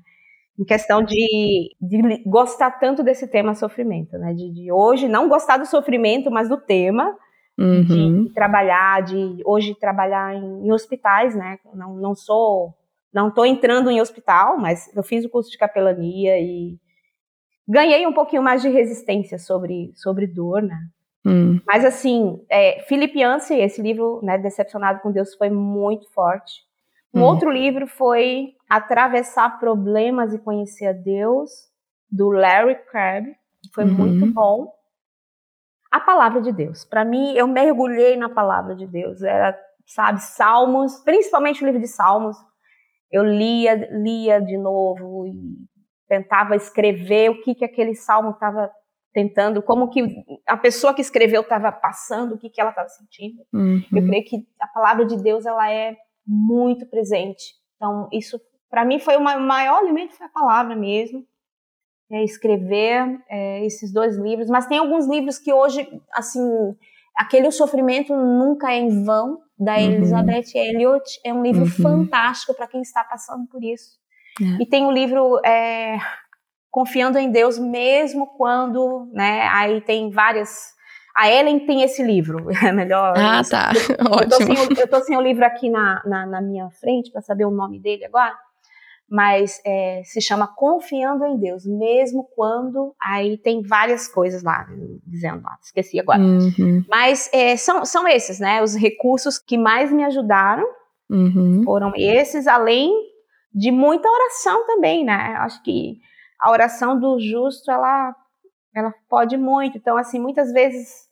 em questão de, de, gostar tanto desse tema sofrimento, né? De, de, hoje não gostar do sofrimento, mas do tema, uhum. de trabalhar, de hoje trabalhar em, em, hospitais, né? Não, não sou, não estou entrando em hospital, mas eu fiz o curso de capelania e ganhei um pouquinho mais de resistência sobre, sobre dor, né? Uhum. Mas assim, é, Filipe Yancey, esse livro, né, Decepcionado com Deus, foi muito forte. Um hum. outro livro foi Atravessar Problemas e Conhecer a Deus, do Larry Crabb, foi uhum. muito bom. A palavra de Deus. Para mim, eu mergulhei na palavra de Deus. Era, sabe, Salmos, principalmente o livro de Salmos. Eu lia, lia de novo e tentava escrever o que que aquele salmo estava tentando, como que a pessoa que escreveu estava passando, o que que ela estava sentindo. Uhum. Eu creio que a palavra de Deus ela é muito presente. Então, isso, para mim, foi o maior alimento, foi a palavra mesmo. É escrever é, esses dois livros. Mas tem alguns livros que hoje, assim, aquele O Sofrimento Nunca é em Vão, da uhum. Elizabeth Elliot, é um livro uhum. fantástico para quem está passando por isso. É. E tem o livro é, Confiando em Deus, mesmo quando, né, aí tem várias a Ellen tem esse livro, é melhor. Ah, tá. Eu, Ótimo. Eu tô, sem, eu tô sem o livro aqui na, na, na minha frente para saber o nome dele agora, mas é, se chama Confiando em Deus, mesmo quando aí tem várias coisas lá, dizendo lá, esqueci agora. Uhum. Mas é, são, são esses, né? Os recursos que mais me ajudaram uhum. foram esses, além de muita oração também, né? Acho que a oração do justo, ela, ela pode muito. Então, assim, muitas vezes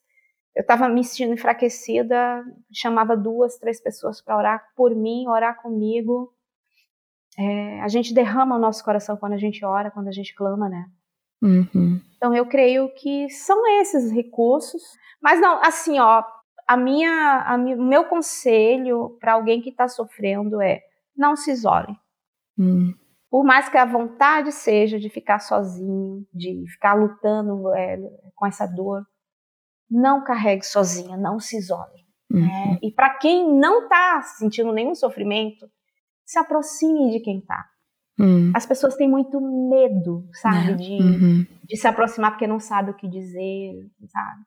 eu estava me sentindo enfraquecida, chamava duas, três pessoas para orar por mim, orar comigo. É, a gente derrama o nosso coração quando a gente ora, quando a gente clama, né? Uhum. Então eu creio que são esses recursos. Mas não, assim, ó, a minha, a o meu conselho para alguém que está sofrendo é não se isole. Uhum. Por mais que a vontade seja de ficar sozinho, de ficar lutando é, com essa dor, não carregue sozinha, não se isole. Uhum. Né? E para quem não está sentindo nenhum sofrimento, se aproxime de quem está. Uhum. As pessoas têm muito medo, sabe, é. de, uhum. de se aproximar porque não sabe o que dizer, sabe?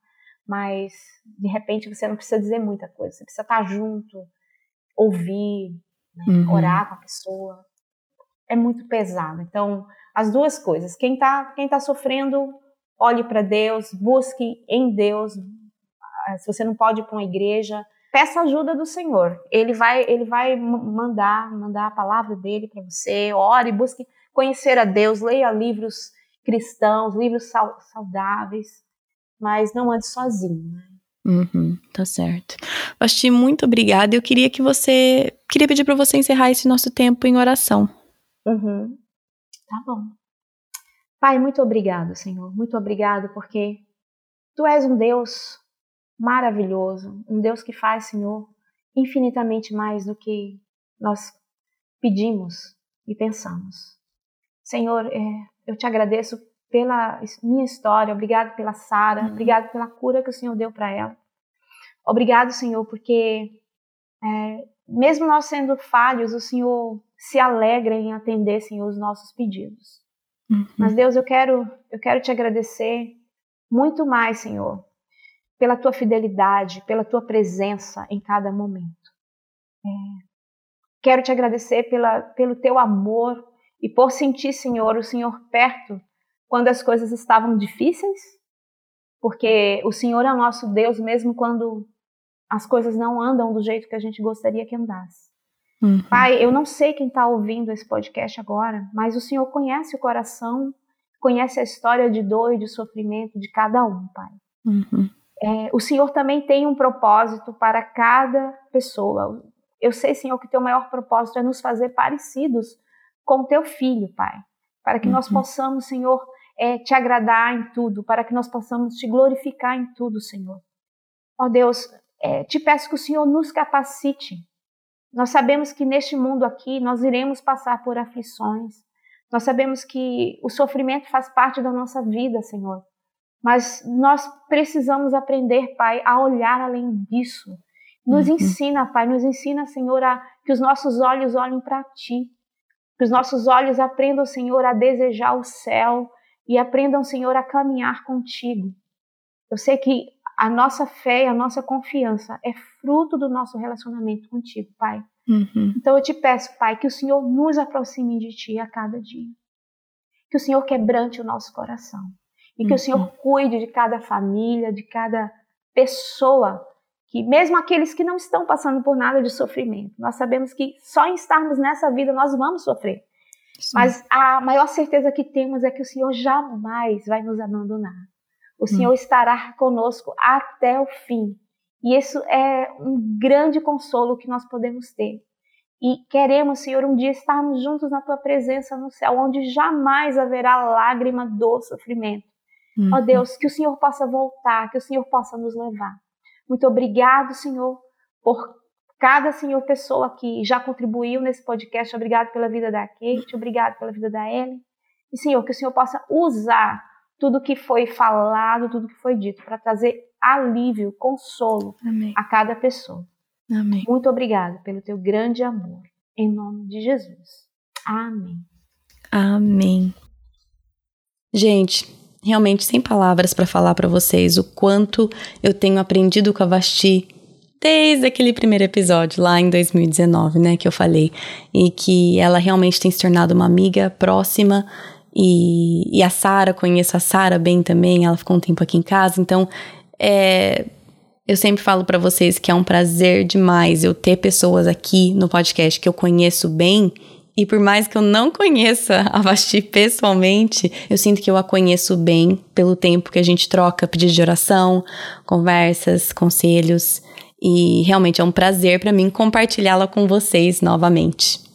Mas de repente você não precisa dizer muita coisa, você precisa estar tá junto, ouvir, né? Uhum. orar com a pessoa. É muito pesado. Então, as duas coisas. Quem está quem tá sofrendo olhe para Deus, busque em Deus. Ah, se você não pode ir para uma igreja, peça ajuda do Senhor. Ele vai, ele vai mandar, mandar a palavra dele para você. Ore, busque conhecer a Deus, leia livros cristãos, livros saudáveis, mas não ande sozinho. Né? Uhum, tá certo. Basti, muito obrigada. Eu queria que você. Queria pedir para você encerrar esse nosso tempo em oração. Uhum. Tá bom. Pai, muito obrigado, Senhor. Muito obrigado porque tu és um Deus maravilhoso, um Deus que faz, Senhor, infinitamente mais do que nós pedimos e pensamos. Senhor, é, eu te agradeço pela minha história, obrigado pela Sara, uhum. obrigado pela cura que o Senhor deu para ela. Obrigado, Senhor, porque é, mesmo nós sendo falhos, o Senhor se alegra em atender, Senhor, os nossos pedidos. Uhum. Mas Deus, eu quero, eu quero te agradecer muito mais, Senhor, pela tua fidelidade, pela tua presença em cada momento. É. Quero te agradecer pela, pelo teu amor e por sentir, Senhor, o Senhor perto quando as coisas estavam difíceis, porque o Senhor é o nosso Deus mesmo quando as coisas não andam do jeito que a gente gostaria que andasse. Uhum. Pai, eu não sei quem está ouvindo esse podcast agora, mas o Senhor conhece o coração, conhece a história de dor e de sofrimento de cada um, Pai. Uhum. é, o Senhor também tem um propósito para cada pessoa. Eu sei, Senhor, que teu maior propósito é nos fazer parecidos com teu filho, Pai. Para que uhum. nós possamos, Senhor, é, te agradar em tudo, para que nós possamos te glorificar em tudo, Senhor. Ó Deus, é, te peço que o Senhor nos capacite. Nós sabemos que neste mundo aqui nós iremos passar por aflições. Nós sabemos que o sofrimento faz parte da nossa vida, Senhor. Mas nós precisamos aprender, Pai, a olhar além disso. Nos uhum. ensina, Pai, nos ensina, Senhor, a que os nossos olhos olhem para Ti. Que os nossos olhos aprendam, Senhor, a desejar o céu e aprendam, Senhor, a caminhar contigo. Eu sei que a nossa fé e a nossa confiança é fruto do nosso relacionamento contigo, Pai. Uhum. Então eu te peço, Pai, que o Senhor nos aproxime de Ti a cada dia. Que o Senhor quebrante o nosso coração e que uhum. o Senhor cuide de cada família, de cada pessoa, que mesmo aqueles que não estão passando por nada de sofrimento. Nós sabemos que só em estarmos nessa vida nós vamos sofrer. Sim. Mas a maior certeza que temos é que o Senhor jamais vai nos abandonar. O Senhor hum. estará conosco até o fim. E isso é um grande consolo que nós podemos ter. E queremos, Senhor, um dia estarmos juntos na tua presença no céu, onde jamais haverá lágrima do sofrimento. Uhum. Ó Deus, que o Senhor possa voltar, que o Senhor possa nos levar. Muito obrigado, Senhor, por cada Senhor pessoa que já contribuiu nesse podcast. Obrigado pela vida da Kate, obrigado pela vida da Ellen. E Senhor, que o Senhor possa usar tudo que foi falado, tudo que foi dito para trazer alívio, consolo Amém. a cada pessoa. Amém. Muito obrigada pelo teu grande amor. Em nome de Jesus. Amém. Amém. Gente, realmente sem palavras para falar para vocês o quanto eu tenho aprendido com a Vasti desde aquele primeiro episódio lá em 2019, né, que eu falei, e que ela realmente tem se tornado uma amiga próxima e, e a Sara, conheço a Sara bem também, ela ficou um tempo aqui em casa, então é, eu sempre falo para vocês que é um prazer demais eu ter pessoas aqui no podcast que eu conheço bem e por mais que eu não conheça a Vasti pessoalmente, eu sinto que eu a conheço bem pelo tempo que a gente troca pedidos de oração, conversas, conselhos. E realmente é um prazer para mim compartilhá-la com vocês novamente.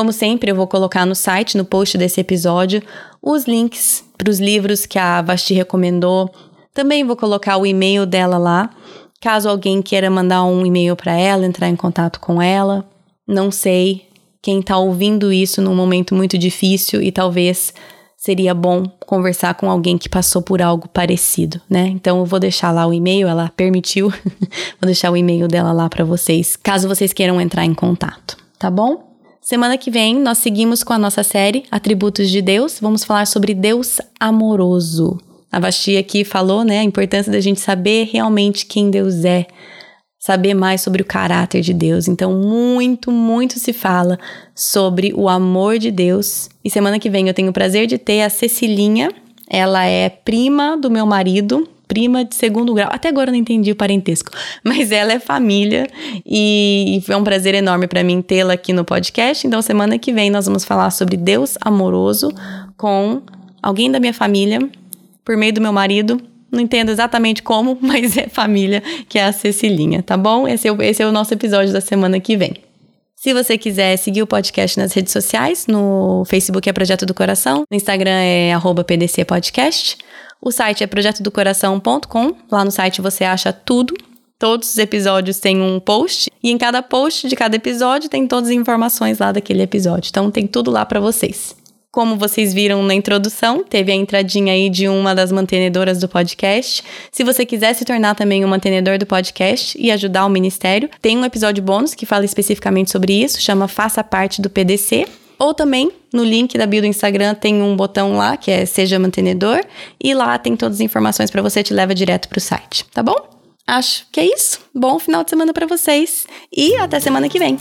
Como sempre, eu vou colocar no site, no post desse episódio, os links para os livros que a Vasti recomendou. Também vou colocar o e-mail dela lá, caso alguém queira mandar um e-mail para ela, entrar em contato com ela. Não sei, quem está ouvindo isso num momento muito difícil e talvez seria bom conversar com alguém que passou por algo parecido, né? Então eu vou deixar lá o e-mail, ela permitiu. vou deixar o e-mail dela lá para vocês, caso vocês queiram entrar em contato, tá bom? Semana que vem nós seguimos com a nossa série Atributos de Deus. Vamos falar sobre Deus amoroso. A Vasti aqui falou, né, a importância da gente saber realmente quem Deus é saber mais sobre o caráter de Deus. Então, muito, muito se fala sobre o amor de Deus. E semana que vem eu tenho o prazer de ter a Cecilinha. Ela é prima do meu marido, prima de segundo grau. Até agora eu não entendi o parentesco, mas ela é família e foi um prazer enorme para mim tê-la aqui no podcast. Então, semana que vem nós vamos falar sobre Deus amoroso com alguém da minha família, por meio do meu marido, não entendo exatamente como, mas é família, que é a Cecilinha, tá bom? Esse é, o, esse é o nosso episódio da semana que vem. Se você quiser seguir o podcast nas redes sociais, no Facebook é Projeto do Coração, no Instagram é PDC Podcast, o site é projetodocoração.com, lá no site você acha tudo, todos os episódios têm um post, e em cada post de cada episódio tem todas as informações lá daquele episódio, então tem tudo lá para vocês. Como vocês viram na introdução, teve a entradinha aí de uma das mantenedoras do podcast. Se você quiser se tornar também um mantenedor do podcast e ajudar o ministério, tem um episódio bônus que fala especificamente sobre isso, chama Faça Parte do PDC. Ou também, no link da bio do Instagram tem um botão lá que é Seja Mantenedor e lá tem todas as informações para você, te leva direto para o site, tá bom? Acho que é isso. Bom final de semana para vocês e até semana que vem.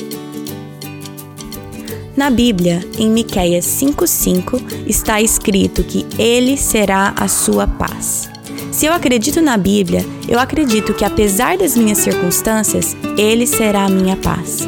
Na Bíblia, em Miqueias 5:5, está escrito que ele será a sua paz. Se eu acredito na Bíblia, eu acredito que apesar das minhas circunstâncias, ele será a minha paz.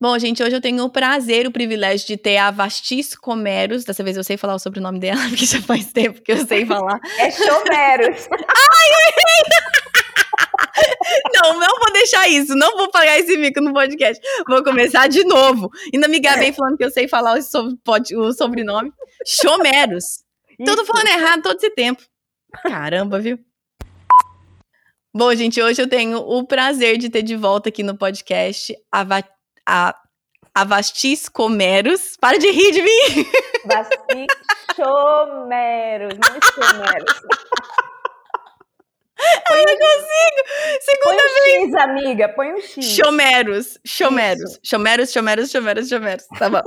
Bom, gente, hoje eu tenho o prazer, o privilégio de ter a Vastis Comeros. Dessa vez eu sei falar o sobrenome dela, porque já faz tempo que eu sei falar. É Chomeros. Ai, não, não vou deixar isso. Não vou pagar esse mico no podcast. Vou começar de novo. Ainda me gabei falando que eu sei falar o, so, o sobrenome. Chomeros. Tudo falando errado todo esse tempo. Caramba, viu? Bom, gente, hoje eu tenho o prazer de ter de volta aqui no podcast a a, a Vastis Comeros. Para de rir de mim! Vastis Chomeros, não Chomeros. Eu não consigo! Segunda põe um vez! X, amiga, põe um X. Chomeros, chomeros, chomeros, chomeros, chomeros, chomeros. Tá bom.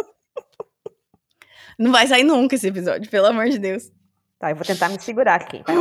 não vai sair nunca esse episódio, pelo amor de Deus. Tá, eu vou tentar me segurar aqui. Tá?